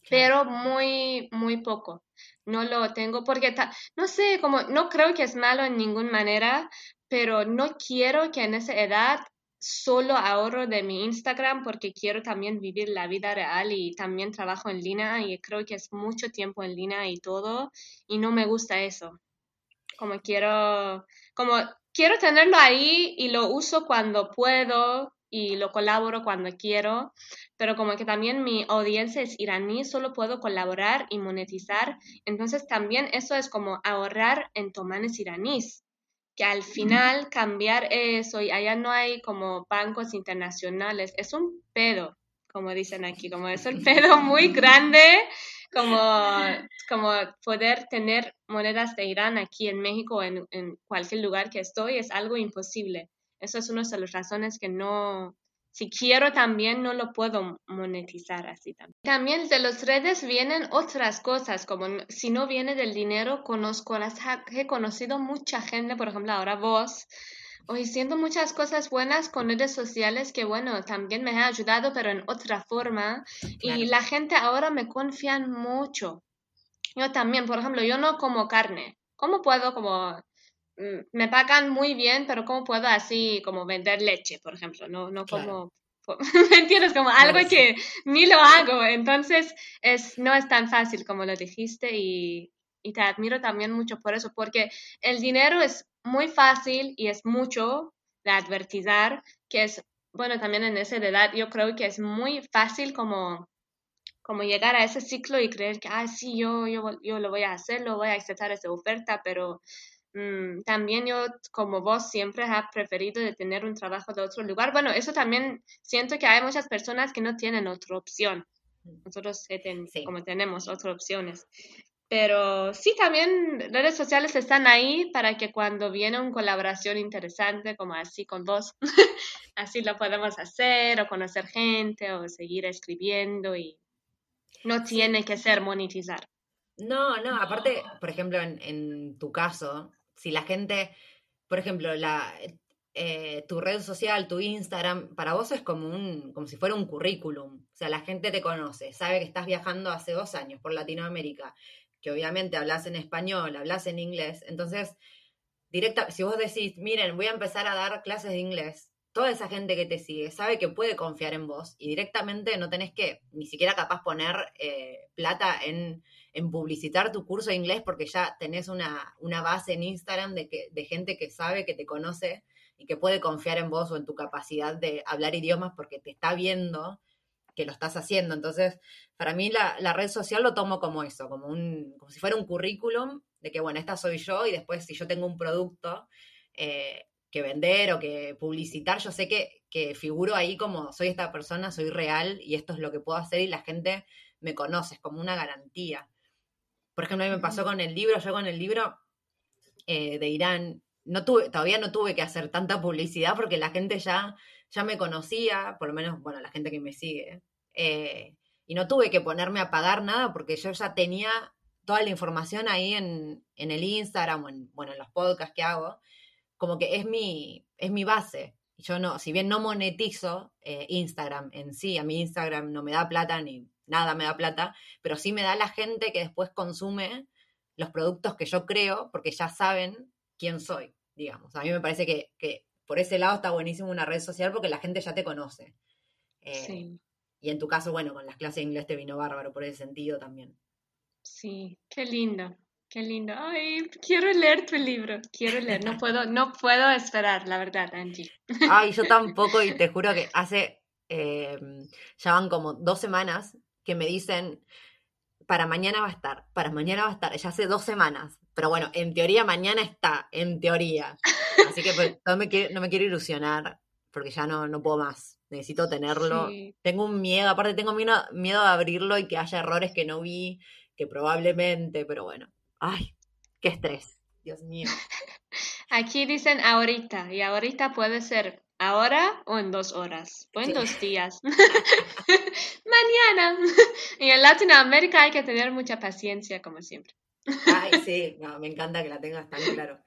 pero muy, muy poco. No lo tengo porque, no sé, como no creo que es malo en ninguna manera, pero no quiero que en esa edad solo ahorro de mi Instagram porque quiero también vivir la vida real y también trabajo en línea y creo que es mucho tiempo en línea y todo y no me gusta eso. Como quiero, como quiero tenerlo ahí y lo uso cuando puedo y lo colaboro cuando quiero, pero como que también mi audiencia es iraní, solo puedo colaborar y monetizar, entonces también eso es como ahorrar en tomanes iraníes que al final cambiar eso y allá no hay como bancos internacionales, es un pedo, como dicen aquí, como es un pedo muy grande, como, como poder tener monedas de Irán aquí en México o en, en cualquier lugar que estoy, es algo imposible. Eso es una de las razones que no, si quiero también no lo puedo monetizar así también. También de las redes vienen otras cosas, como si no viene del dinero, conozco las, he conocido mucha gente, por ejemplo, ahora vos, o siento muchas cosas buenas con redes sociales que, bueno, también me ha ayudado, pero en otra forma. Y la gente ahora me confían mucho. Yo también, por ejemplo, yo no como carne. ¿Cómo puedo como me pagan muy bien, pero ¿cómo puedo así como vender leche, por ejemplo? No, no como, ¿me entiendes? Como algo que ni lo hago. Entonces, es, no es tan fácil como lo dijiste y, y te admiro también mucho por eso, porque el dinero es muy fácil y es mucho de advertizar, que es, bueno, también en esa edad yo creo que es muy fácil como como llegar a ese ciclo y creer que, ah, sí, yo, yo, yo lo voy a hacer, lo voy a aceptar esa oferta, pero Mm, también yo, como vos, siempre has preferido de tener un trabajo de otro lugar. Bueno, eso también siento que hay muchas personas que no tienen otra opción. Nosotros como tenemos otras opciones. Pero sí, también redes sociales están ahí para que cuando viene una colaboración interesante, como así con vos, así lo podemos hacer, o conocer gente, o seguir escribiendo, y no tiene que ser monetizar.
No, no, aparte, por ejemplo, en, en tu caso, si la gente, por ejemplo, la, eh, tu red social, tu Instagram, para vos es como, un, como si fuera un currículum. O sea, la gente te conoce, sabe que estás viajando hace dos años por Latinoamérica, que obviamente hablas en español, hablas en inglés. Entonces, directa, si vos decís, miren, voy a empezar a dar clases de inglés, toda esa gente que te sigue sabe que puede confiar en vos y directamente no tenés que ni siquiera capaz poner eh, plata en en publicitar tu curso de inglés porque ya tenés una, una base en Instagram de, que, de gente que sabe, que te conoce y que puede confiar en vos o en tu capacidad de hablar idiomas porque te está viendo que lo estás haciendo. Entonces, para mí la, la, red social lo tomo como eso, como, un, como si fuera un currículum de que, bueno, esta soy yo y después si yo tengo un producto eh, que vender o que publicitar, yo sé que, que figuro ahí como soy esta persona, soy real y esto es lo que puedo hacer y la gente me conoce, es como una garantía. Por ejemplo, a mí me pasó con el libro, yo con el libro eh, de Irán, no tuve, todavía no tuve que hacer tanta publicidad porque la gente ya, ya me conocía, por lo menos, bueno, la gente que me sigue. Eh, y no tuve que ponerme a pagar nada porque yo ya tenía toda la información ahí en, en el Instagram o en, bueno, en los podcasts que hago, como que es mi, es mi base. Yo no, si bien no monetizo eh, Instagram en sí, a mi Instagram no me da plata ni nada me da plata, pero sí me da la gente que después consume los productos que yo creo porque ya saben quién soy, digamos. A mí me parece que, que por ese lado está buenísimo una red social porque la gente ya te conoce. Eh, sí. Y en tu caso, bueno, con las clases de inglés te vino bárbaro por ese sentido también.
Sí, qué lindo, qué lindo. Ay, quiero leer tu libro, quiero leer. No puedo, no puedo esperar, la verdad, Angie.
Ay, yo tampoco y te juro que hace, eh, ya van como dos semanas que me dicen, para mañana va a estar, para mañana va a estar, ya hace dos semanas. Pero bueno, en teoría mañana está, en teoría. Así que pues, no, me quiero, no me quiero ilusionar porque ya no, no puedo más necesito tenerlo. Tengo un miedo, aparte tengo miedo, miedo de abrirlo y que haya errores que no vi, que probablemente, pero bueno. Ay, qué estrés, Dios mío.
Aquí dicen ahorita, y ahorita puede ser ahora o en dos horas, o en dos días. Mañana. y en Latinoamérica hay que tener mucha paciencia, como siempre.
Ay, sí, me encanta que la tengas tan claro.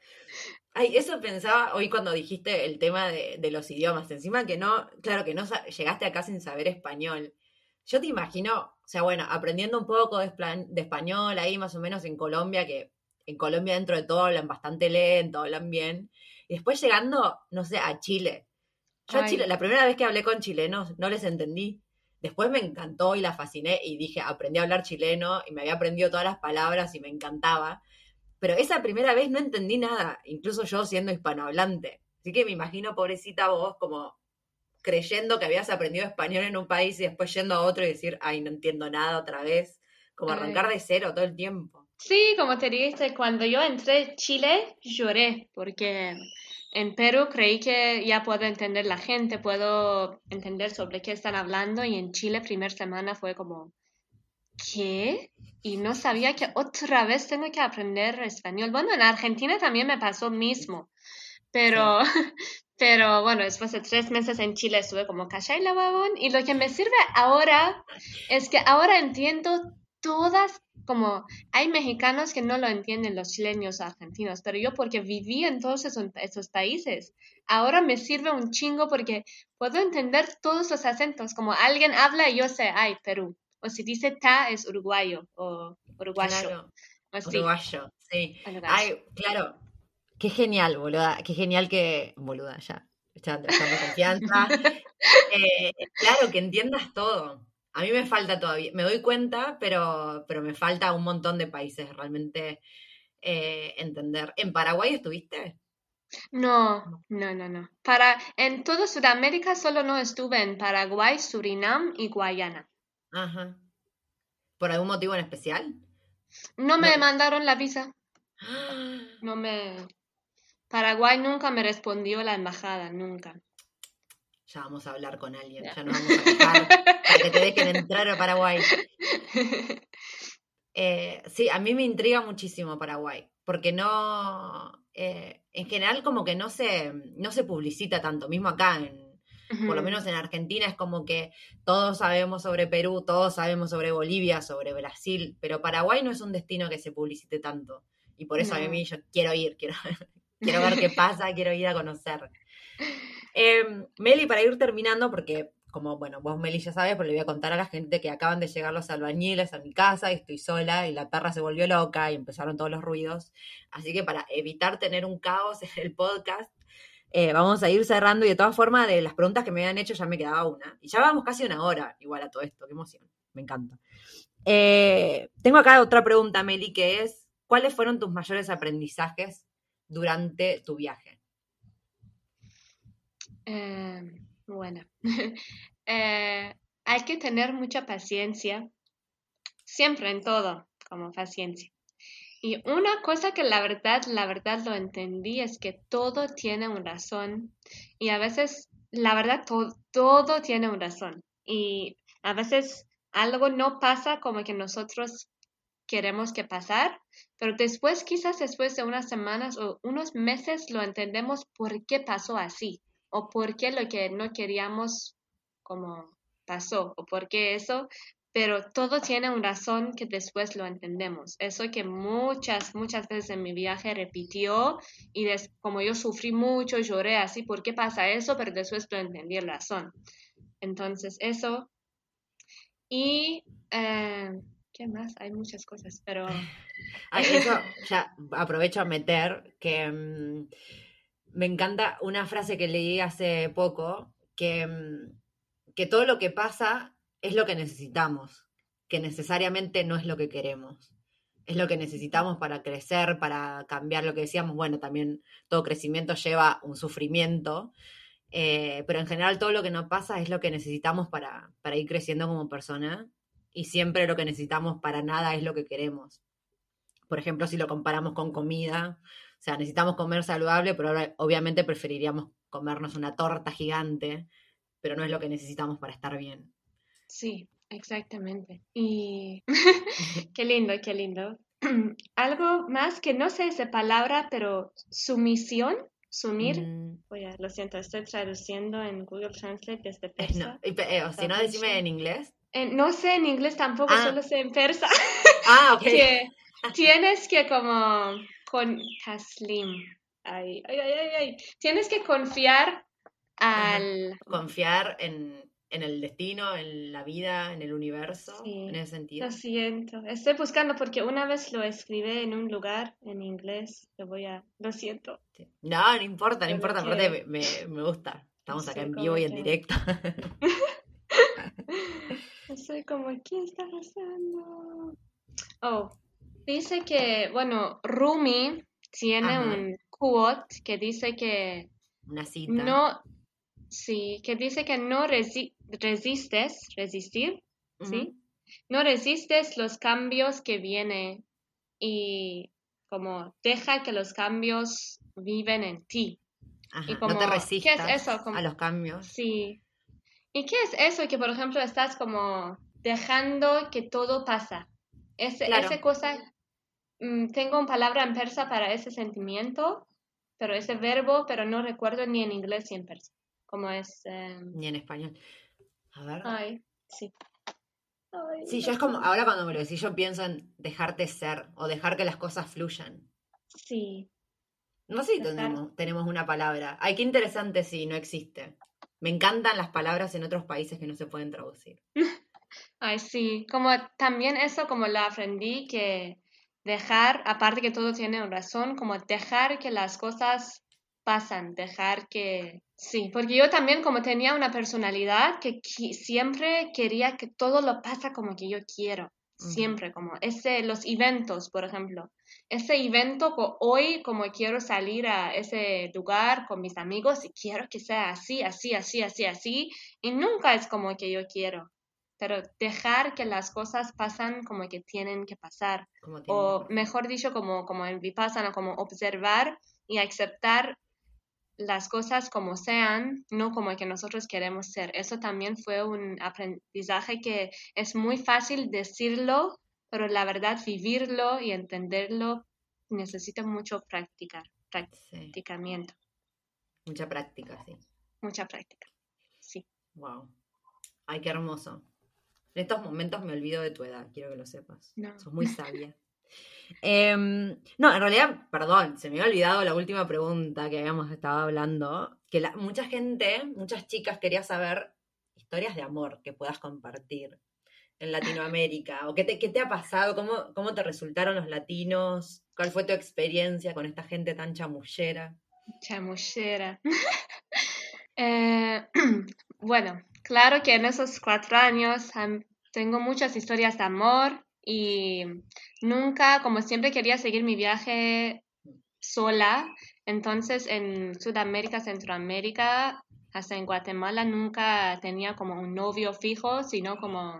Ay, eso pensaba hoy cuando dijiste el tema de, los idiomas. Encima que no, claro que no llegaste acá sin saber español. Yo te imagino, o sea, bueno, aprendiendo un poco de, español ahí más o menos en Colombia, que en Colombia dentro de todo hablan bastante lento, hablan bien. Y después llegando, no sé, a Chile. Yo a Chile, la primera vez que hablé con chilenos, no les entendí. Después me encantó y la fasciné y dije, aprendí a hablar chileno y me había aprendido todas las palabras y me encantaba pero esa primera vez no entendí nada, incluso yo siendo hispanohablante. Así que me imagino, pobrecita vos, como creyendo que habías aprendido español en un país y después yendo a otro y decir, ay, no entiendo nada otra vez, como arrancar de cero todo el tiempo.
Sí, como te dije, cuando yo entré a Chile lloré porque en Perú creí que ya puedo entender la gente, puedo entender sobre qué están hablando y en Chile primera semana fue como, ¿qué? Y no sabía que otra vez tengo que aprender español. Bueno, en Argentina también me pasó mismo, pero, pero bueno, después de tres meses en Chile estuve como cachai la babón y lo que me sirve ahora es que ahora entiendo todas, como hay mexicanos que no lo entienden los chilenos o argentinos, pero yo porque viví en todos esos, esos países, ahora me sirve un chingo porque puedo entender todos los acentos, como alguien habla y yo sé, ay, Perú, o si dice ta es uruguayo o uruguayo.
Uruguayo, sí. Ay, claro. Qué genial, boluda. Qué genial que. Boluda, ya. Echando, confianza. Eh, claro, que entiendas todo. A mí me falta todavía. Me doy cuenta, pero, pero me falta un montón de países realmente eh, entender. ¿En Paraguay estuviste?
No, no, no, no. Para, en toda Sudamérica solo no estuve en Paraguay, Surinam y Guayana.
Ajá. ¿Por algún motivo en especial?
No me mandaron la visa. No me. Paraguay nunca me respondió la embajada, nunca.
Ya vamos a hablar con alguien, ya, nos vamos a dejar para que te dejen entrar a Paraguay. Eh, sí, a mí me intriga muchísimo Paraguay, porque no, eh, en general como que no se, no se publicita tanto, mismo acá en, por lo menos en Argentina es como que todos sabemos sobre Perú, todos sabemos sobre Bolivia, sobre Brasil, pero Paraguay no es un destino que se publicite tanto. Y por eso a mí yo quiero ir, quiero, quiero ver qué pasa, quiero ir a conocer. Em, Meli, para ir terminando, porque como, bueno, vos Meli ya sabes, pero le voy a contar a la gente que acaban de llegar los albañiles a mi casa y estoy sola y la perra se volvió loca y empezaron todos los ruidos. Así que para evitar tener un caos en el podcast, eh, vamos a ir cerrando y de todas formas, de las preguntas que me habían hecho ya me quedaba una. Y ya vamos casi una hora igual a todo esto, qué emoción, me encanta. Eh, tengo acá otra pregunta, Meli, que es, ¿cuáles fueron tus mayores aprendizajes durante tu viaje?
Eh, bueno, hay que tener mucha paciencia, siempre en todo, como paciencia. Y una cosa que la verdad, la verdad lo entendí es que todo tiene una razón y a veces, la verdad, todo tiene una razón. Y a veces algo no pasa como que nosotros queremos que pasar, pero después, quizás después de unas semanas o unos meses, lo entendemos por qué pasó así o por qué lo que no queríamos como pasó o por qué eso, pero todo tiene una razón que después lo entendemos. Eso que muchas, muchas veces en mi viaje repitió y como yo sufrí mucho, lloré así, ¿por qué pasa eso? Pero después lo entendí la razón. Entonces, eso. Y, eh, ¿qué más? Hay muchas cosas, pero...
ya aprovecho a meter que mm, me encanta una frase que leí hace poco, que, mm, que todo lo que pasa es lo que necesitamos, que necesariamente no es lo que queremos. Es lo que necesitamos para crecer, para cambiar lo que decíamos. Bueno, también todo crecimiento lleva un sufrimiento, eh, pero en general todo lo que nos pasa es lo que necesitamos para, para ir creciendo como persona y siempre lo que necesitamos para nada es lo que queremos. Por ejemplo, si lo comparamos con comida, o sea, necesitamos comer saludable, pero obviamente preferiríamos comernos una torta gigante, pero no es lo que necesitamos para estar bien.
Sí, exactamente. Y qué lindo, qué lindo. Algo más que no sé esa palabra, pero sumisión, sumir. Mm. Oye, lo siento, estoy traduciendo en Google Translate desde persa.
Eh, si no, decime en inglés.
No sé en inglés tampoco, ah. solo sé en persa.
Ah, ok.
que tienes que como con taslim. Ay, ay, ay, ay, Tienes que confiar al...
Confiar en, en el destino, en la vida, en el universo, en ese sentido.
Lo siento, estoy buscando porque una vez lo escribí en un lugar en inglés, lo voy a, lo siento.
No, no importa, no importa, aparte me, me, gusta. Estamos acá en vivo y en directo.
cómo, ¿qué está pasando? Oh, dice que, bueno, Rumi tiene un quote que dice que
una cita.
No, sí, que dice que no resiste resistes, resistir, ¿sí? No resistes los cambios que vienen y como deja que los cambios viven en ti.
y como, no te resistas ¿qué es eso? a los cambios.
Sí. ¿Y qué es eso que, por ejemplo, estás como dejando que todo pasa? Ese, Esa cosa, mm, tengo una palabra en persa para ese sentimiento, pero ese verbo, pero no recuerdo ni en inglés ni en persa. Como es... Em,
ni en español. A ver.
Ay, sí.
sí, yo es como, ahora cuando me lo decís, yo pienso en dejarte ser o dejar que las cosas fluyan.
Sí.
No sé si tenemos, una palabra. Ay, qué interesante si no existe. Me encantan las palabras en otros países que no se pueden traducir.
Ay, sí. Como también eso, como lo aprendí, que dejar, aparte que todo tiene una razón, como dejar que las cosas pasan, dejar que Sí, porque yo también como tenía una personalidad que siempre quería que todo lo pasa como que yo quiero, siempre como ese los eventos, por ejemplo. Ese evento hoy como quiero salir a ese lugar con mis amigos y quiero que sea así, así, así, así, así y nunca es como que yo quiero. Pero dejar que las cosas pasan como que tienen que pasar. o mejor dicho, como, como en Vipassana, como observar y aceptar las cosas como sean, no como que nosotros queremos ser. Eso también fue un aprendizaje que es muy fácil decirlo, pero la verdad vivirlo y entenderlo necesita mucho practicar, practicamiento.
Mucha práctica, sí.
Mucha práctica, sí.
Wow. Ay, qué hermoso. En estos momentos me olvido de tu edad, quiero que lo sepas. No. Sos muy sabia. Em, no, en realidad, perdón, se me había olvidado la última pregunta que habíamos estado hablando, que mucha gente, muchas chicas quería saber historias de amor que puedas compartir en Latinoamérica, o qué te, qué te ha pasado, ¿Cómo, cómo te resultaron los latinos, cuál fue tu experiencia con esta gente tan chamullera.
Chamullera. Eh, bueno, claro que en esos cuatro años tengo muchas historias de amor, y nunca, como siempre quería seguir mi viaje sola, entonces en Sudamérica, Centroamérica, hasta en Guatemala nunca tenía como un novio fijo, sino como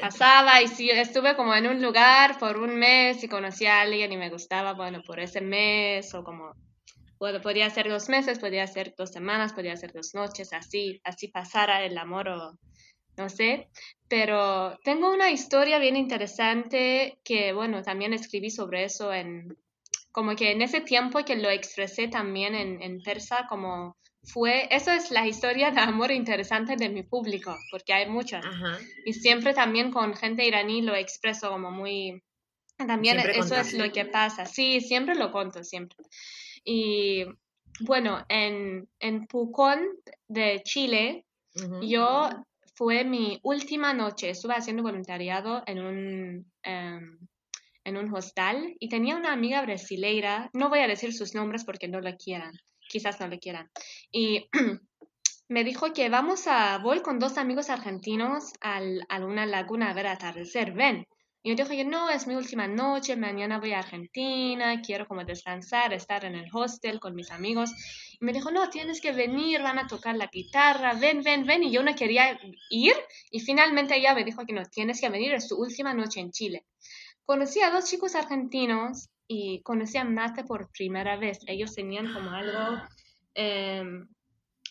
pasaba y si estuve como en un lugar por un mes y conocí a alguien y me gustaba, bueno, por ese mes o como bueno, podría ser dos meses, podría ser dos semanas, podría ser dos noches, así, así pasara el amor o no sé, pero tengo una historia bien interesante que, bueno, también escribí sobre eso en, como que en ese tiempo que lo expresé también en, en persa, como fue, eso es la historia de amor interesante de mi público, porque hay muchas. Y siempre también con gente iraní lo expreso como muy, también eso es lo que pasa. Sí, siempre lo conto, siempre. Y bueno, en, en Pucón de Chile, yo fue mi última noche, estuve haciendo voluntariado en un, em, en un hostal y tenía una amiga brasileira, no voy a decir sus nombres porque no la quieran, quizás no le quieran. Y me dijo que vamos a, voy con dos amigos argentinos al, a una laguna a ver atardecer, ven. Y yo dije, no, es mi última noche, mañana voy a Argentina, quiero como descansar, estar en el hostel con mis amigos. Y me dijo, no, tienes que venir, van a tocar la guitarra, ven, ven, ven. Y yo no quería ir y finalmente ella me dijo que no, tienes que venir, es tu última noche en Chile. Conocí a dos chicos argentinos y conocí a Mate por primera vez. Ellos tenían como algo... Em,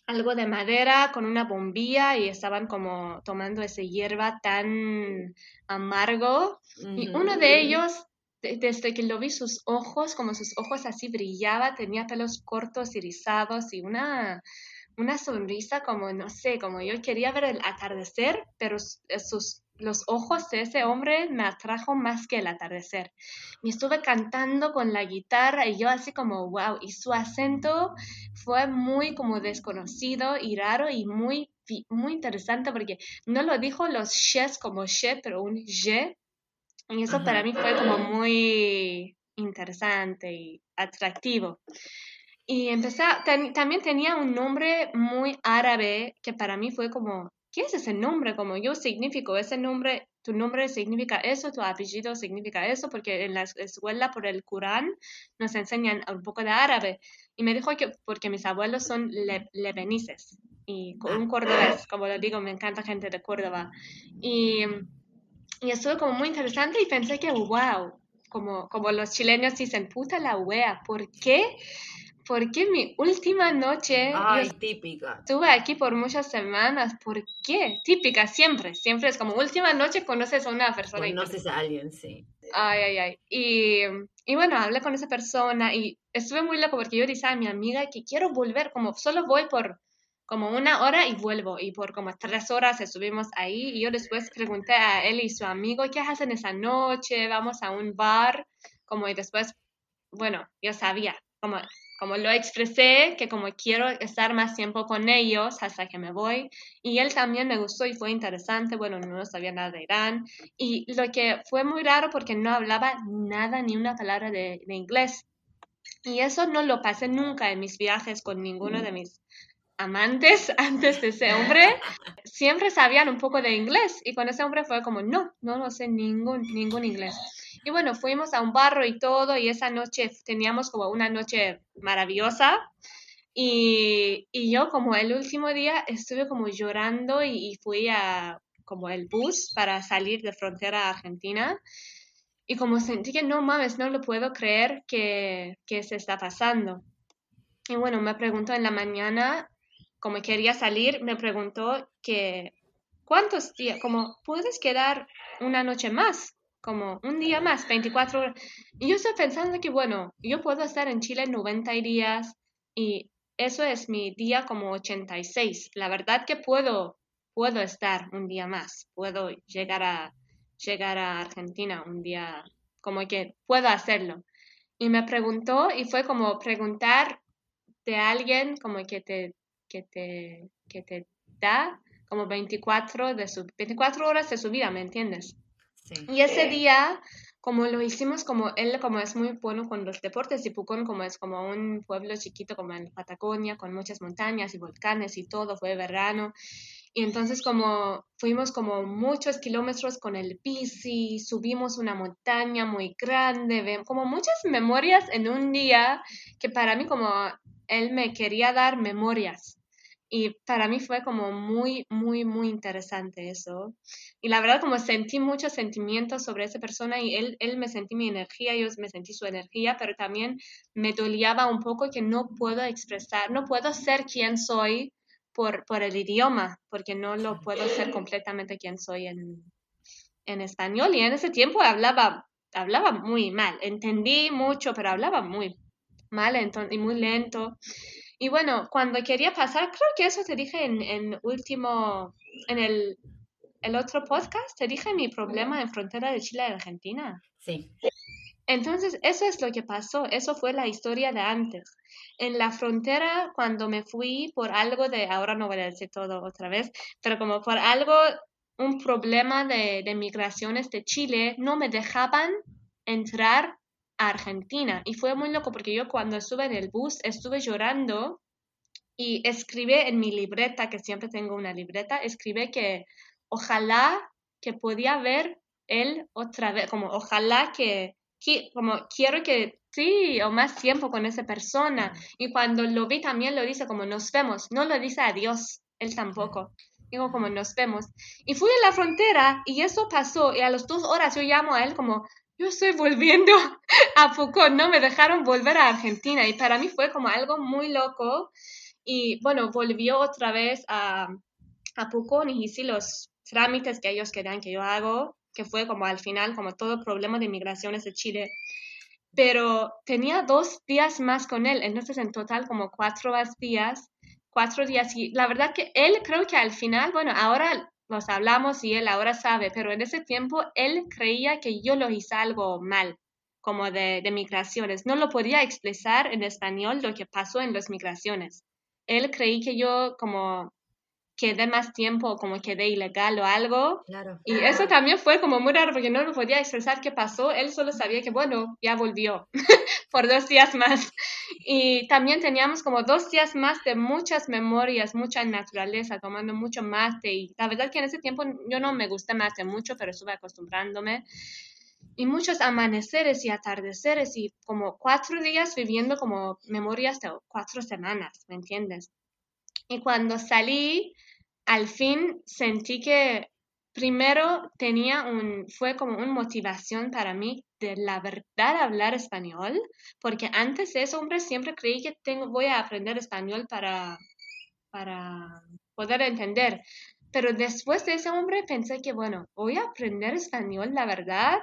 algo de madera con una bombilla y estaban como tomando ese hierba tan amargo. Y uno de ellos, desde que lo vi, sus ojos, como sus ojos así brillaba, tenía pelos cortos y rizados y una, una sonrisa como, no sé, como yo quería ver el atardecer, pero sus los ojos de ese hombre me atrajo más que el atardecer. Y estuve cantando con la guitarra y yo así como, wow, y su acento fue muy como desconocido y raro y muy, muy interesante porque no lo dijo los shes como she, pero un je. Y eso para mí fue como muy interesante y atractivo. Y empecé, también tenía un nombre muy árabe que para mí fue como ¿qué es ese nombre? Como yo significo ese nombre, tu nombre significa eso, tu apellido significa eso, porque en la escuela por el Corán nos enseñan un poco de árabe. Y me dijo que porque mis abuelos son le, lebenices y un cordobés, como lo digo, me encanta gente de Córdoba. Y, y estuvo como muy interesante y pensé que, wow, como, como los chilenos dicen, puta la wea, ¿por qué? Porque mi última noche...
Ay, típica.
Estuve aquí por muchas semanas. ¿Por qué? Típica, siempre. Siempre es como última noche conoces a una persona.
Conoces a alguien, sí.
Ay, ay, ay. Y, y, bueno, hablé con esa persona y estuve muy loco porque yo dije a mi amiga que quiero volver, como solo voy por como una hora y vuelvo. Y por como tres horas estuvimos ahí y yo después pregunté a él y su amigo, ¿qué hacen esa noche? Vamos a un bar. Como y después, bueno, yo sabía, como como lo expresé, que como quiero estar más tiempo con ellos hasta que me voy. Y él también me gustó y fue interesante. Bueno, no sabía nada de Irán. Y lo que fue muy raro porque no hablaba nada, ni una palabra de, inglés. Y eso no lo pasé nunca en mis viajes con ninguno de mis amantes antes de ese hombre. Siempre sabían un poco de inglés. Y con ese hombre fue como, no, no lo sé ningún, ningún inglés. Y bueno, fuimos a un barro y todo, y esa noche teníamos como una noche maravillosa. Y, y yo como el último día estuve como llorando y, fui a como el bus para salir de frontera a Argentina. Y como sentí que no mames, no lo puedo creer que, que se está pasando. Y bueno, me preguntó en la mañana, como quería salir, me preguntó que cuántos días, como puedes quedar una noche más como un día más, 24 horas. Y yo estoy pensando que, bueno, yo puedo estar en Chile 90 días y eso es mi día como 86. La verdad que puedo, puedo estar un día más, puedo llegar a, llegar a Argentina un día, como que puedo hacerlo. Y me preguntó y fue como preguntar de alguien como que te, que te, que te da como 24, de su, 24 horas de su vida, ¿me entiendes? Y ese día, como lo hicimos, como él como es muy bueno con los deportes, y Pucón como es como un pueblo chiquito como en Patagonia, con muchas montañas y volcanes y todo, fue verano. Y entonces como fuimos como muchos kilómetros con el bici, subimos una montaña muy grande, como muchas memorias en un día que para mí como él me quería dar memorias. Y para mí fue como muy, muy, muy interesante eso. Y la verdad como sentí muchos sentimientos sobre esa persona y él, él me sentí mi energía, yo me sentí su energía, pero también me dolía un poco que no puedo expresar, no puedo ser quien soy por, por el idioma, porque no lo puedo ser completamente quien soy en, en español. Y en ese tiempo hablaba, hablaba muy mal, entendí mucho, pero hablaba muy mal y muy lento. Y bueno, cuando quería pasar, creo que eso te dije en, en último, en el, el, otro podcast, te dije mi problema en frontera de Chile y Argentina.
Sí.
Entonces, eso es lo que pasó, eso fue la historia de antes. En la frontera, cuando me fui por algo de, ahora no voy a decir todo otra vez, pero como por algo, un problema de, de migraciones de Chile, no me dejaban entrar Argentina. Y fue muy loco porque yo cuando estuve en el bus estuve llorando y escribí en mi libreta, que siempre tengo una libreta, escribí que ojalá que podía ver él otra vez, como ojalá que, como quiero que sí, o más tiempo con esa persona. Y cuando lo vi también lo dice como nos vemos, no lo dice adiós, él tampoco. Digo como nos vemos. Y fui a la frontera y eso pasó y a las dos horas yo llamo a él como yo estoy volviendo a Foucault, no me dejaron volver a Argentina y para mí fue como algo muy loco y bueno, volvió otra vez a, a Foucault y hice los trámites que ellos querían que yo hago, que fue como al final como todo problema de migraciones de Chile. Pero tenía dos días más con él, entonces en total como cuatro días, cuatro días y la verdad que él creo que al final, bueno, ahora nos hablamos y él ahora sabe, pero en ese tiempo él creía que yo lo hice algo mal, como de, de migraciones. No lo podía expresar en español lo que pasó en las migraciones. Él creía que yo como quedé más tiempo, como quedé ilegal o algo. Y eso también fue como muy raro porque no lo podía expresar qué pasó. Él solo sabía que, bueno, ya volvió por dos días más. Y también teníamos como dos días más de muchas memorias, mucha naturaleza, tomando mucho mate. Y la verdad que en ese tiempo yo no me gusté mate mucho, pero estuve acostumbrándome. Y muchos amaneceres y atardeceres y como cuatro días viviendo como memorias de cuatro semanas, ¿me entiendes? Y cuando salí, al fin sentí que primero tenía un, fue como una motivación para mí de la verdad hablar español, porque antes de eso, hombre, siempre creí que tengo, voy a aprender español para, para poder entender. Pero después de ese hombre pensé que, bueno, voy a aprender español, la verdad,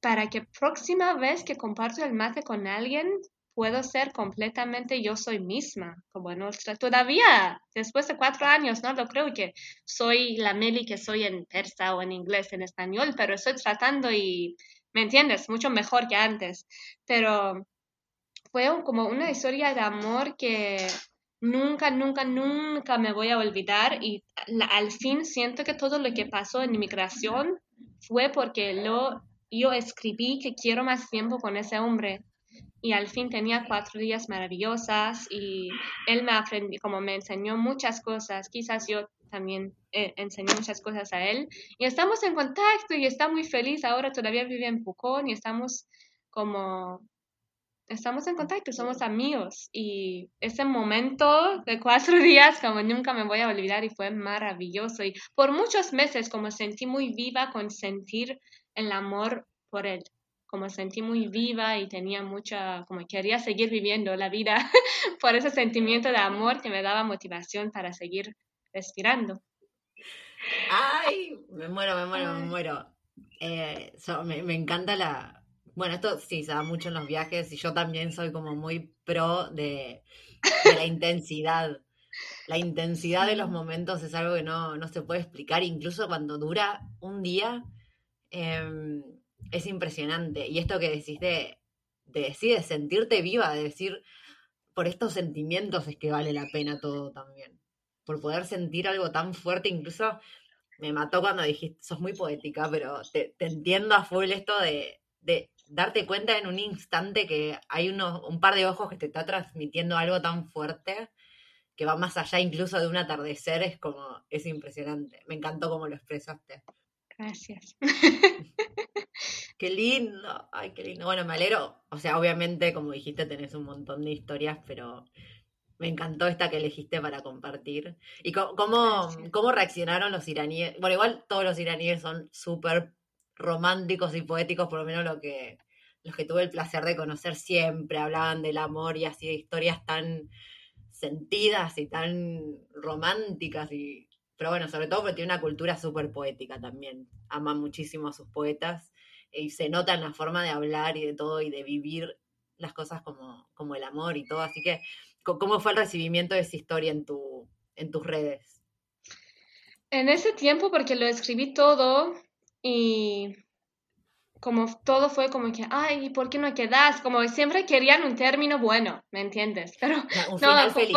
para que próxima vez que comparto el mate con alguien, puedo ser completamente yo soy misma, como nuestra, todavía, después de cuatro años, no lo creo que soy la Meli que soy en persa o en inglés, en español, pero estoy tratando y, ¿me entiendes? Mucho mejor que antes. Pero fue como una historia de amor que nunca, nunca, nunca me voy a olvidar y al fin siento que todo lo que pasó en inmigración fue porque lo, yo escribí que quiero más tiempo con ese hombre y al fin tenía cuatro días maravillosas y él me aprendió, como me enseñó muchas cosas, quizás yo también eh, enseñé muchas cosas a él y estamos en contacto y está muy feliz, ahora todavía vive en Pucón y estamos como, estamos en contacto, somos amigos y ese momento de cuatro días como nunca me voy a olvidar y fue maravilloso y por muchos meses como sentí muy viva con sentir el amor por él como sentí muy viva y tenía mucha, como quería seguir viviendo la vida por ese sentimiento de amor que me daba motivación para seguir respirando.
Ay, me muero, me muero, me muero. Eh, me, encanta la... Bueno, esto sí se da mucho en los viajes y yo también soy como muy pro de, la intensidad. La intensidad de los momentos es algo que no, no se puede explicar, incluso cuando dura un día. Eh, es impresionante. Y esto que decís de, de decir, de sentirte viva, de decir, por estos sentimientos es que vale la pena todo también. Por poder sentir algo tan fuerte, incluso me mató cuando dijiste, sos muy poética, pero te, entiendo a full esto de, de, darte cuenta en un instante que hay uno, un par de ojos que te está transmitiendo algo tan fuerte que va más allá incluso de un atardecer, es como, es impresionante. Me encantó cómo lo expresaste.
Gracias.
Qué lindo, ay, qué lindo. Bueno, me alegro. O sea, obviamente, como dijiste, tenés un montón de historias, pero Me encantó esta que elegiste para compartir. ¿Y cómo, cómo, reaccionaron los iraníes? Bueno, igual todos los iraníes son súper románticos y poéticos, por lo menos lo que, los que tuve el placer de conocer siempre hablaban del amor y así de historias tan sentidas y tan románticas y pero bueno, sobre todo porque tiene una cultura súper poética también. Ama muchísimo a sus poetas y se nota en la forma de hablar y de todo y de vivir las cosas como, como el amor y todo. Así que, ¿cómo fue el recibimiento de esa historia en, tu, en tus redes?
En ese tiempo, porque lo escribí todo y como todo fue como que, ay, ¿por qué no quedas? Como siempre querían un término bueno, ¿me entiendes? Pero no, fue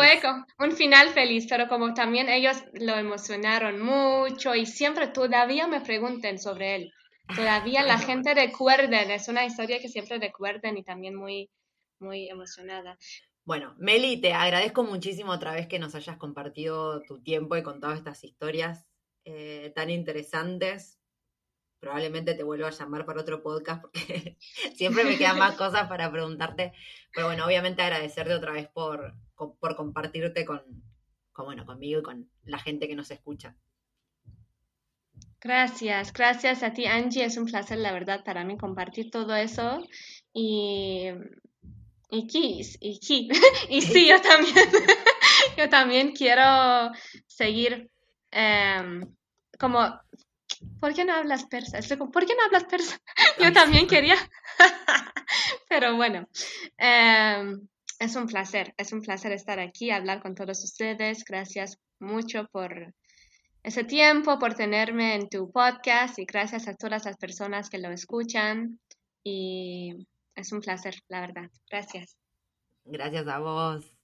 un final feliz, pero como también ellos lo emocionaron mucho y siempre todavía me pregunten sobre él. Todavía la gente recuerda, es una historia que siempre recuerden y también muy, muy emocionada.
Bueno, Meli, te agradezco muchísimo otra vez que nos hayas compartido tu tiempo y contado estas historias eh, tan interesantes probablemente te vuelva a llamar para otro podcast porque siempre me quedan más cosas para preguntarte. Pero bueno, obviamente agradecerte otra vez por, por compartirte con, bueno, conmigo y con la gente que nos escucha.
Gracias, gracias a ti Angie, es un placer la verdad para mí compartir todo eso y y y, y sí, yo también, yo también quiero seguir em, como ¿por qué no hablas persa? ¿por qué no hablas persa? Yo también quería. Pero bueno, em, es un placer, es un placer estar aquí, hablar con todos ustedes. Gracias mucho por ese tiempo, por tenerme en tu podcast y gracias a todas las personas que lo escuchan. Y es un placer, la verdad. Gracias.
Gracias a vos.